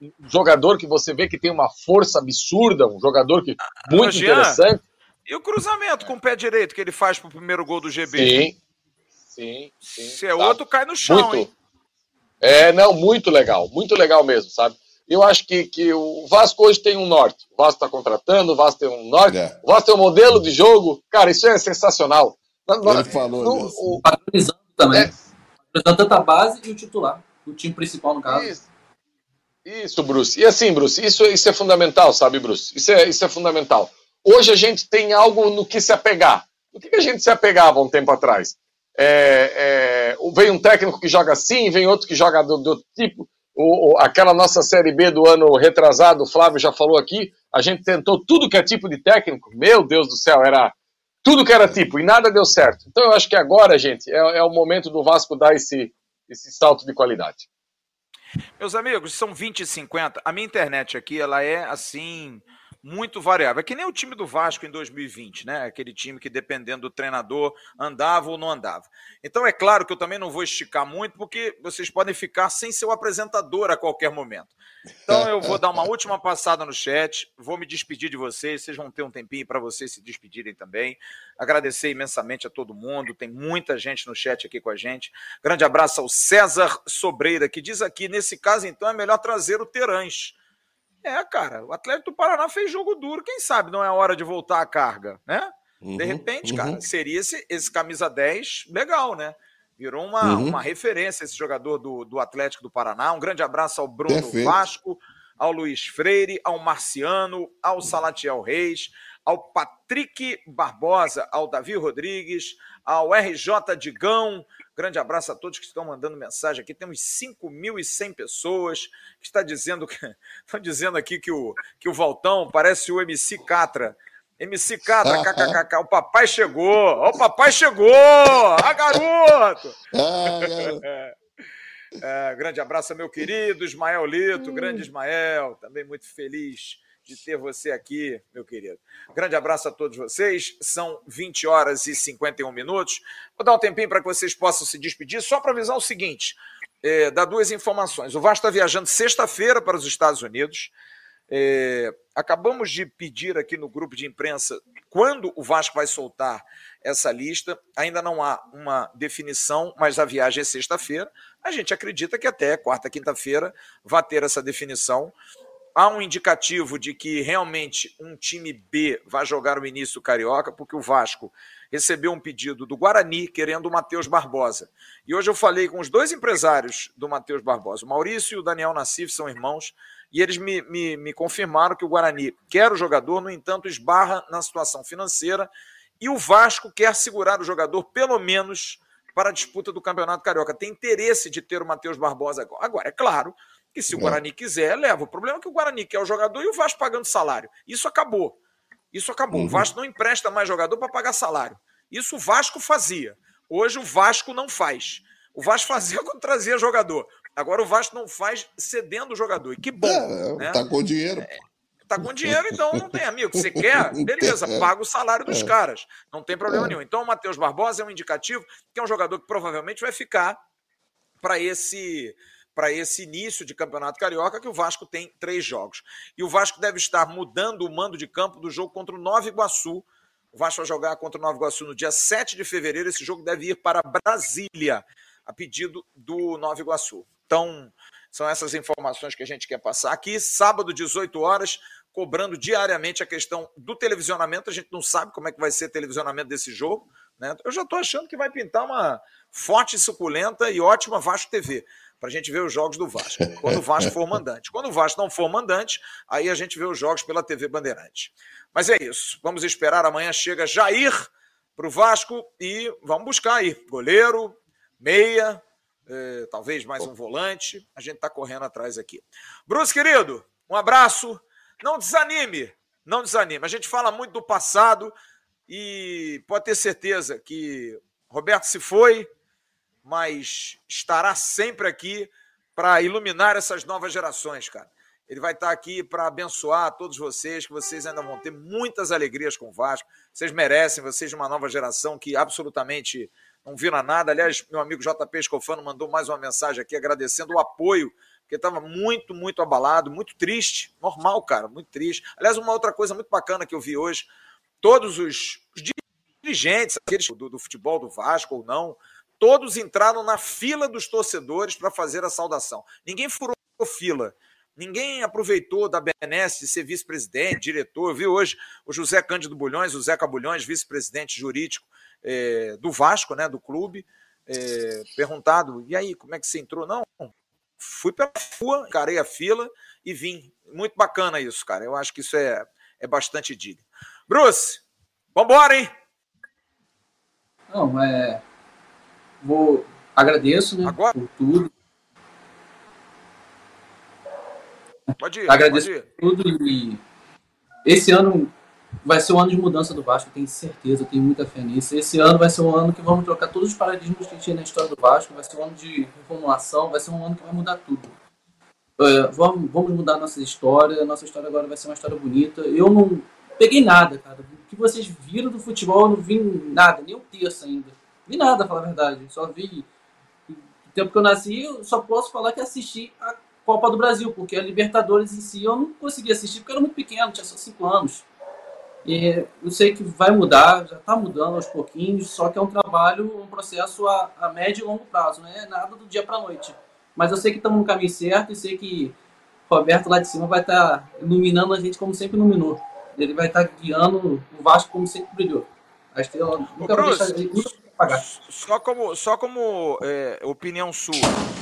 um jogador que você vê que tem uma força absurda, um jogador que muito Jean, interessante. E o cruzamento com o pé direito que ele faz pro primeiro gol do GB? Sim. Sim, sim. Se é tá. outro, cai no chão, muito. hein? É, não, muito legal, muito legal mesmo, sabe? Eu acho que, que o Vasco hoje tem um norte. O Vasco está contratando, o Vasco tem um norte. É. O Vasco tem um modelo de jogo. Cara, isso é sensacional. Ele falou no, o, Padronizando também. É. tanto a base e o titular. O time principal, no caso. Isso. Isso, Bruce. E assim, Bruce, isso, isso é fundamental, sabe, Bruce? Isso é, isso é fundamental. Hoje a gente tem algo no que se apegar. O que, que a gente se apegava um tempo atrás? É, é, vem um técnico que joga assim, vem outro que joga do, do tipo. O, o, aquela nossa Série B do ano retrasado, o Flávio já falou aqui, a gente tentou tudo que é tipo de técnico, meu Deus do céu, era tudo que era tipo, e nada deu certo. Então eu acho que agora, gente, é, é o momento do Vasco dar esse, esse salto de qualidade. Meus amigos, são 20 e 50. A minha internet aqui, ela é assim muito variável. É que nem o time do Vasco em 2020, né? Aquele time que, dependendo do treinador, andava ou não andava. Então, é claro que eu também não vou esticar muito, porque vocês podem ficar sem seu apresentador a qualquer momento. Então, eu vou dar uma última passada no chat, vou me despedir de vocês, vocês vão ter um tempinho para vocês se despedirem também. Agradecer imensamente a todo mundo, tem muita gente no chat aqui com a gente. Grande abraço ao César Sobreira, que diz aqui: nesse caso, então, é melhor trazer o Terãs é, cara, o Atlético do Paraná fez jogo duro, quem sabe não é hora de voltar a carga, né? Uhum, de repente, uhum. cara, seria esse, esse camisa 10 legal, né? Virou uma, uhum. uma referência esse jogador do, do Atlético do Paraná. Um grande abraço ao Bruno Perfeito. Vasco, ao Luiz Freire, ao Marciano, ao Salatiel Reis, ao Patrick Barbosa, ao Davi Rodrigues, ao RJ Digão, Grande abraço a todos que estão mandando mensagem aqui. Temos 5.100 pessoas que está dizendo que estão dizendo aqui que o que o Valtão parece o MC Catra. MC Catra, kkkk, o papai chegou, o papai chegou, ah, garoto! Ah, é, grande abraço, meu querido Ismael Lito, grande Ismael, também muito feliz de ter você aqui, meu querido. Grande abraço a todos vocês. São 20 horas e 51 minutos. Vou dar um tempinho para que vocês possam se despedir. Só para avisar o seguinte: é, dar duas informações. O Vasco está viajando sexta-feira para os Estados Unidos. É, acabamos de pedir aqui no grupo de imprensa quando o Vasco vai soltar essa lista. Ainda não há uma definição, mas a viagem é sexta-feira. A gente acredita que até quarta, quinta-feira vai ter essa definição há um indicativo de que realmente um time B vai jogar o início carioca, porque o Vasco recebeu um pedido do Guarani querendo o Matheus Barbosa. E hoje eu falei com os dois empresários do Matheus Barbosa, o Maurício e o Daniel Nassif são irmãos, e eles me, me, me confirmaram que o Guarani quer o jogador, no entanto, esbarra na situação financeira, e o Vasco quer segurar o jogador pelo menos para a disputa do Campeonato Carioca. Tem interesse de ter o Matheus Barbosa agora. Agora, é claro que se o Guarani quiser, leva. O problema é que o Guarani quer o jogador e o Vasco pagando salário. Isso acabou. Isso acabou. Uhum. O Vasco não empresta mais jogador para pagar salário. Isso o Vasco fazia. Hoje o Vasco não faz. O Vasco fazia quando trazia jogador. Agora o Vasco não faz cedendo o jogador. E que bom. É, né? Tá com dinheiro. É, tá com dinheiro, então não tem amigo. Você quer? Beleza, paga o salário dos é. caras. Não tem problema é. nenhum. Então o Matheus Barbosa é um indicativo que é um jogador que provavelmente vai ficar para esse para esse início de campeonato carioca, que o Vasco tem três jogos. E o Vasco deve estar mudando o mando de campo do jogo contra o Nova Iguaçu. O Vasco vai jogar contra o Nova Iguaçu no dia 7 de fevereiro. Esse jogo deve ir para Brasília, a pedido do Nova Iguaçu. Então, são essas informações que a gente quer passar aqui. Sábado, 18 horas, cobrando diariamente a questão do televisionamento. A gente não sabe como é que vai ser o televisionamento desse jogo. Né? Eu já estou achando que vai pintar uma forte, suculenta e ótima Vasco TV para a gente ver os jogos do Vasco, quando o Vasco for mandante. Quando o Vasco não for mandante, aí a gente vê os jogos pela TV Bandeirante. Mas é isso, vamos esperar. Amanhã chega Jair para o Vasco e vamos buscar aí goleiro, meia, eh, talvez mais um volante. A gente está correndo atrás aqui. Bruce, querido, um abraço. Não desanime, não desanime. A gente fala muito do passado e pode ter certeza que Roberto se foi, mas estará sempre aqui para iluminar essas novas gerações, cara. Ele vai estar aqui para abençoar todos vocês, que vocês ainda vão ter muitas alegrias com o Vasco. Vocês merecem, vocês de uma nova geração que absolutamente não viram nada. Aliás, meu amigo JP Escofano mandou mais uma mensagem aqui agradecendo o apoio, porque estava muito, muito abalado, muito triste. Normal, cara, muito triste. Aliás, uma outra coisa muito bacana que eu vi hoje, todos os, os dirigentes, aqueles do, do futebol do Vasco ou não, todos entraram na fila dos torcedores para fazer a saudação. Ninguém furou fila. Ninguém aproveitou da benesse de ser vice-presidente, diretor. Eu vi hoje o José Cândido Bulhões, o Zeca Bulhões, vice-presidente jurídico é, do Vasco, né, do clube, é, perguntado: e aí, como é que você entrou? Não, fui pela rua, encarei a fila e vim. Muito bacana isso, cara. Eu acho que isso é, é bastante digno. Bruce, vambora, hein? Não, é. Vou. Agradeço, né? Agora? Por tudo. Pode ir. Agradeço pode ir. por tudo e esse ano vai ser um ano de mudança do Vasco, tenho certeza, tenho muita fé nisso. Esse ano vai ser um ano que vamos trocar todos os paradigmas que tinha na história do Vasco, vai ser um ano de reformulação, vai ser um ano que vai mudar tudo. É, vamos, vamos mudar nossa história, nossa história agora vai ser uma história bonita. Eu não peguei nada, cara. O que vocês viram do futebol, eu não vi nada, nem um terço ainda. Vi nada, falar a verdade. Só vi. No tempo que eu nasci, eu só posso falar que assisti a Copa do Brasil, porque a Libertadores em si eu não consegui assistir porque eu era muito pequeno, tinha só 5 anos. E eu sei que vai mudar, já está mudando aos pouquinhos, só que é um trabalho, um processo a, a médio e longo prazo, não é nada do dia para a noite. Mas eu sei que estamos no caminho certo e sei que Roberto lá de cima vai estar tá iluminando a gente como sempre iluminou. Ele vai estar tá guiando o Vasco como sempre brilhou. A estrela nunca vai deixar pagar. Só como, só como é, opinião sua,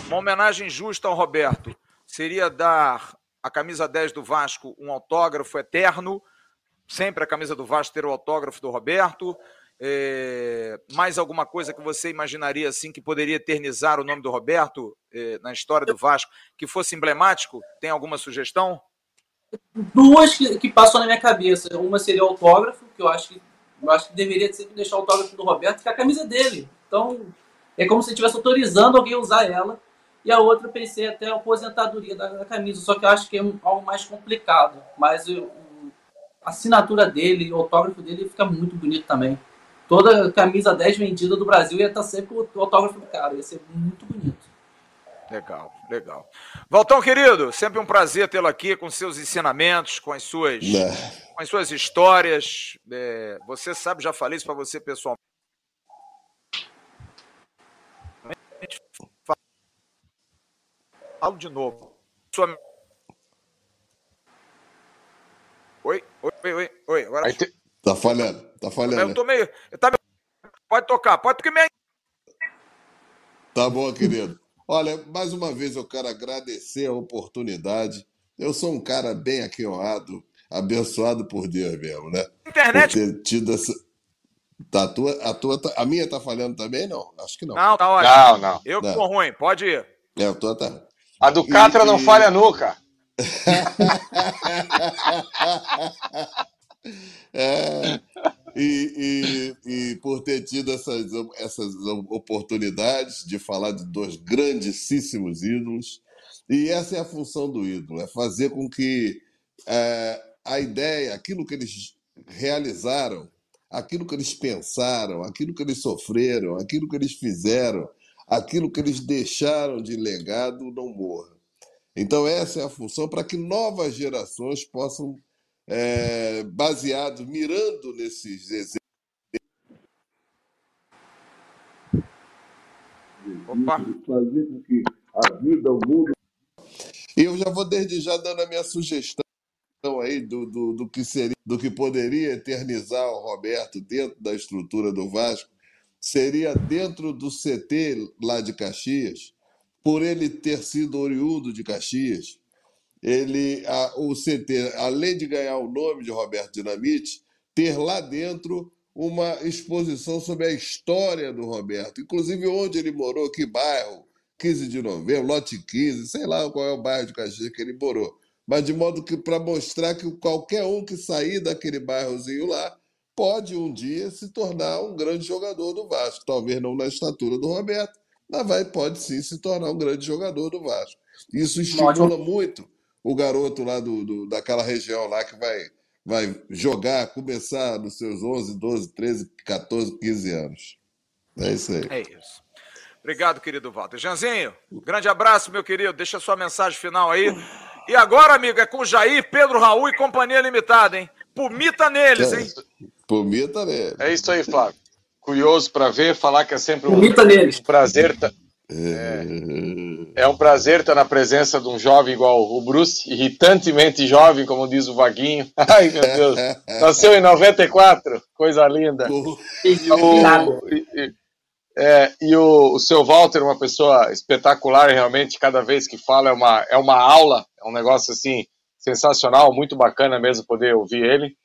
uma homenagem justa ao Roberto seria dar a camisa 10 do Vasco um autógrafo eterno, sempre a camisa do Vasco ter o autógrafo do Roberto. É, mais alguma coisa que você imaginaria assim que poderia eternizar o nome do Roberto é, na história do Vasco, que fosse emblemático? Tem alguma sugestão? Duas que, que passam na minha cabeça. Uma seria o autógrafo, que eu acho que eu acho que deveria sempre deixar o autógrafo do Roberto, que é a camisa dele. Então, é como se estivesse autorizando alguém a usar ela. E a outra eu pensei até a aposentadoria da, da camisa, só que eu acho que é um, algo mais complicado. Mas eu, a assinatura dele, o autógrafo dele fica muito bonito também. Toda camisa 10 vendida do Brasil ia estar sempre com o autógrafo do cara, ia ser muito bonito. Legal, legal. Valtão, querido, sempre um prazer tê-lo aqui com seus ensinamentos, com as suas, É. com as suas histórias. É, você sabe, já falei isso para você pessoalmente. Falo de novo. Sua... Oi, oi, oi, oi, oi. Agora te- Tá falhando, tá eu falhando. tô meio. Eu tá... Pode tocar, pode porque minha. Tá bom, querido. Olha, mais uma vez eu quero agradecer a oportunidade. Eu sou um cara bem aquioado, abençoado por Deus mesmo, né? Por internet. ter tido essa. Tá, a, tua, a, tua, tá- a minha tá falhando também? Não, acho que não. Não, tá ótimo. Não, não. Eu que Não. tô ruim, pode ir. É, a tua tá. A do Catra E- não e- falha nunca. É, e, e- e por ter tido essas, essas oportunidades de falar de dois grandíssimos ídolos. E essa é a função do ídolo, é fazer com que é, a ideia, aquilo que eles realizaram, aquilo que eles pensaram, aquilo que eles sofreram, aquilo que eles fizeram, aquilo que eles deixaram de legado não morra. Então, essa é a função para que novas gerações possam, é, baseado, mirando nesses exemplos, Opa. fazer com que a vida, o mundo. Eu já vou desde já dando a minha sugestão aí do, do, do que seria, do que poderia eternizar o Roberto dentro da estrutura do Vasco, seria dentro do CT lá de Caxias, por ele ter sido oriundo de Caxias, ele, a- o CT, além de ganhar o nome de Roberto Dinamite, ter lá dentro uma exposição sobre a história do Roberto, inclusive onde ele morou, que bairro, 15 de novembro, lote 15, sei lá qual é o bairro de Caxias que ele morou, mas de modo que para mostrar que qualquer um que sair daquele bairrozinho lá pode um dia se tornar um grande jogador do Vasco, talvez não na estatura do Roberto, mas vai, pode sim se tornar um grande jogador do Vasco. Isso estimula muito o garoto lá do, do- daquela região lá que vai, vai jogar, começar nos seus 11, 12, 13, 14, 15 anos. É isso aí. É isso. Obrigado, querido Walter. Janzinho, grande abraço, meu querido. Deixa a sua mensagem final aí. E agora, amigo, é com Jair, Pedro Raul e Companhia Limitada, hein? Pumita neles, hein? Vomita nele. É isso aí, Flávio. Curioso para ver, falar que é sempre um, um prazer. Tá... É, é, um prazer estar na presença de um jovem igual o Bruce, irritantemente jovem, como diz o Vaguinho. Ai, meu Deus. Nasceu em 94, coisa linda. E o, e, é, e o, o seu Walter, uma pessoa espetacular, realmente, cada vez que fala é uma, é uma aula, é um negócio assim sensacional, muito bacana mesmo poder ouvir ele.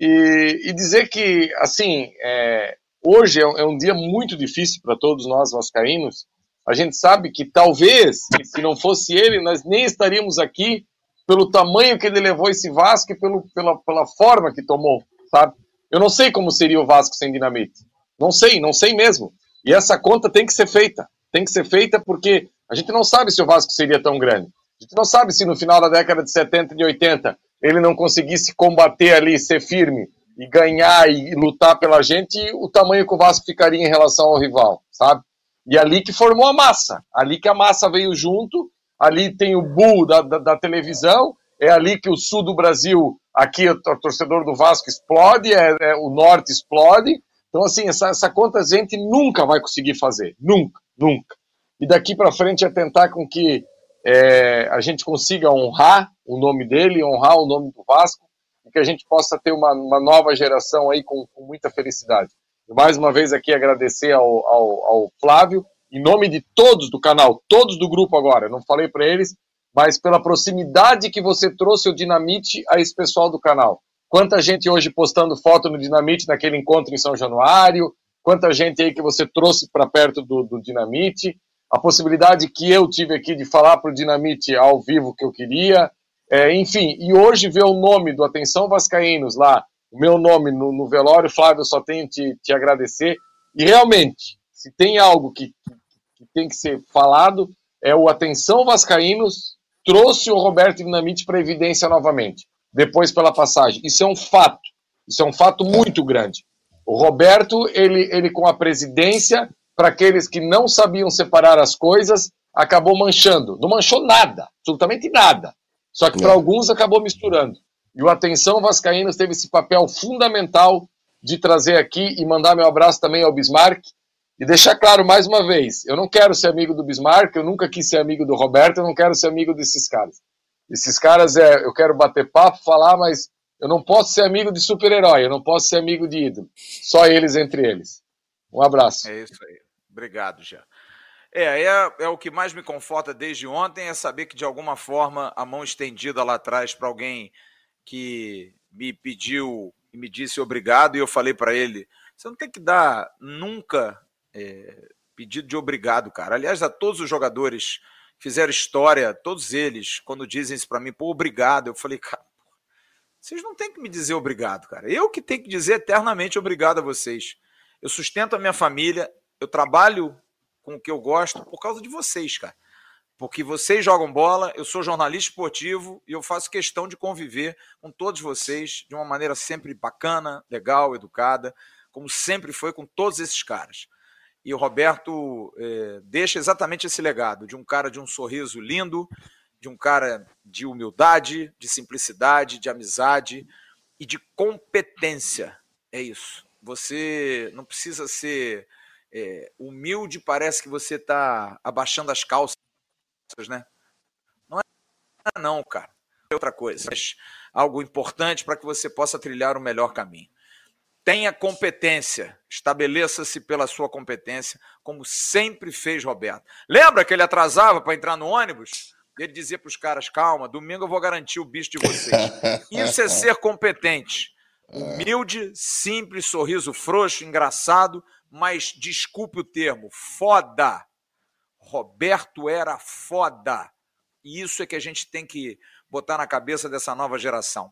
E, e dizer que, assim, é, hoje é um, é um dia muito difícil para todos nós vascaínos, a gente sabe que talvez, se não fosse ele, nós nem estaríamos aqui pelo tamanho que ele levou esse Vasco e pelo, pela, pela forma que tomou, sabe? Eu não sei como seria o Vasco sem dinamite. Não sei, não sei mesmo. E essa conta tem que ser feita. Tem que ser feita porque a gente não sabe se o Vasco seria tão grande. A gente não sabe se no final da década de 70 e de 80 ele não conseguisse combater ali, ser firme e ganhar e lutar pela gente, o tamanho que o Vasco ficaria em relação ao rival, sabe? E ali que formou a massa, ali que a massa veio junto, ali tem o bull da, da, da televisão, é ali que o sul do Brasil, aqui o torcedor do Vasco explode, é, é o norte explode. Então, assim, essa, essa conta a gente nunca vai conseguir fazer, nunca, nunca. E daqui para frente é tentar com que é, a gente consiga honrar o nome dele, honrar o nome do Vasco, e que a gente possa ter uma, uma nova geração aí com, com muita felicidade mais uma vez aqui agradecer ao, ao, ao Flávio, em nome de todos do canal, todos do grupo agora, não falei para eles, mas pela proximidade que você trouxe o Dinamite a esse pessoal do canal. Quanta gente hoje postando foto no Dinamite naquele encontro em São Januário, quanta gente aí que você trouxe para perto do, do Dinamite, a possibilidade que eu tive aqui de falar para o Dinamite ao vivo que eu queria, é, enfim, e hoje ver o nome do Atenção Vascaínos lá o meu nome no, no velório, Flávio, eu só tenho te, te agradecer. E realmente, se tem algo que, que, que, tem que ser falado, é o Atenção Vascaínos trouxe o Roberto Dinamite para evidência novamente, depois pela passagem. Isso é um fato. Isso é um fato muito grande. O Roberto, ele, ele com a presidência, para aqueles que não sabiam separar as coisas, acabou manchando. Não manchou nada, absolutamente nada. Só que para alguns acabou misturando. E o Atenção Vascaínos teve esse papel fundamental de trazer aqui e mandar meu abraço também ao Bismarck. E deixar claro mais uma vez: eu não quero ser amigo do Bismarck, eu nunca quis ser amigo do Roberto, eu não quero ser amigo desses caras. Esses caras, é, eu quero bater papo, falar, mas eu não posso ser amigo de super-herói, eu não posso ser amigo de ídolo. Só eles entre eles. Um abraço. É isso aí. Obrigado, Jean. É, é, é, o que mais me conforta desde ontem é saber que, de alguma forma, a mão estendida lá atrás para alguém que me pediu e me disse obrigado, e eu falei para ele: você não tem que dar nunca é, pedido de obrigado, cara. Aliás, a todos os jogadores que fizeram história, todos eles, quando dizem isso para mim, pô, obrigado, eu falei, cara, vocês não têm que me dizer obrigado, cara. Eu que tenho que dizer eternamente obrigado a vocês. Eu sustento a minha família, eu trabalho com o que eu gosto por causa de vocês, cara porque vocês jogam bola, eu sou jornalista esportivo e eu faço questão de conviver com todos vocês de uma maneira sempre bacana, legal, educada, como sempre foi com todos esses caras. E o Roberto é, deixa exatamente esse legado de um cara de um sorriso lindo, de um cara de humildade, de simplicidade, de amizade e de competência. É isso. Você não precisa ser é, humilde, parece que você está abaixando as calças né? Não é não, cara. É outra coisa. Mas algo importante para que você possa trilhar o melhor caminho. Tenha competência, estabeleça-se pela sua competência, como sempre fez Roberto. Lembra que ele atrasava para entrar no ônibus? Ele dizia para os caras: calma, domingo eu vou garantir o bicho de vocês. Isso é ser competente. Humilde, simples, sorriso frouxo, engraçado, mas desculpe o termo, foda. Roberto era foda. E isso é que a gente tem que botar na cabeça dessa nova geração.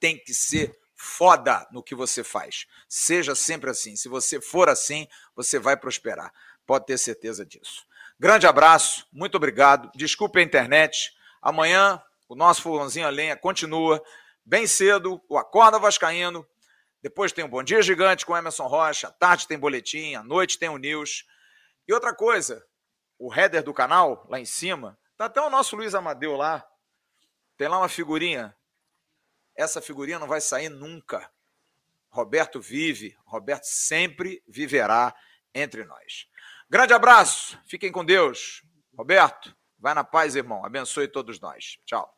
Tem que ser foda no que você faz. Seja sempre assim. Se você for assim, você vai prosperar. Pode ter certeza disso. Grande abraço, muito obrigado. Desculpe a internet. Amanhã o nosso fogãozinho a lenha continua bem cedo, o Acorda Vascaíno. Depois tem o Bom Dia Gigante com Emerson Rocha. À tarde tem boletim, à noite tem o News. E outra coisa, o header do canal, lá em cima, tá até o nosso Luiz Amadeu lá. Tem lá uma figurinha. Essa figurinha não vai sair nunca. Roberto vive, Roberto sempre viverá entre nós. Grande abraço, fiquem com Deus. Roberto, vai na paz, irmão. Abençoe todos nós. Tchau.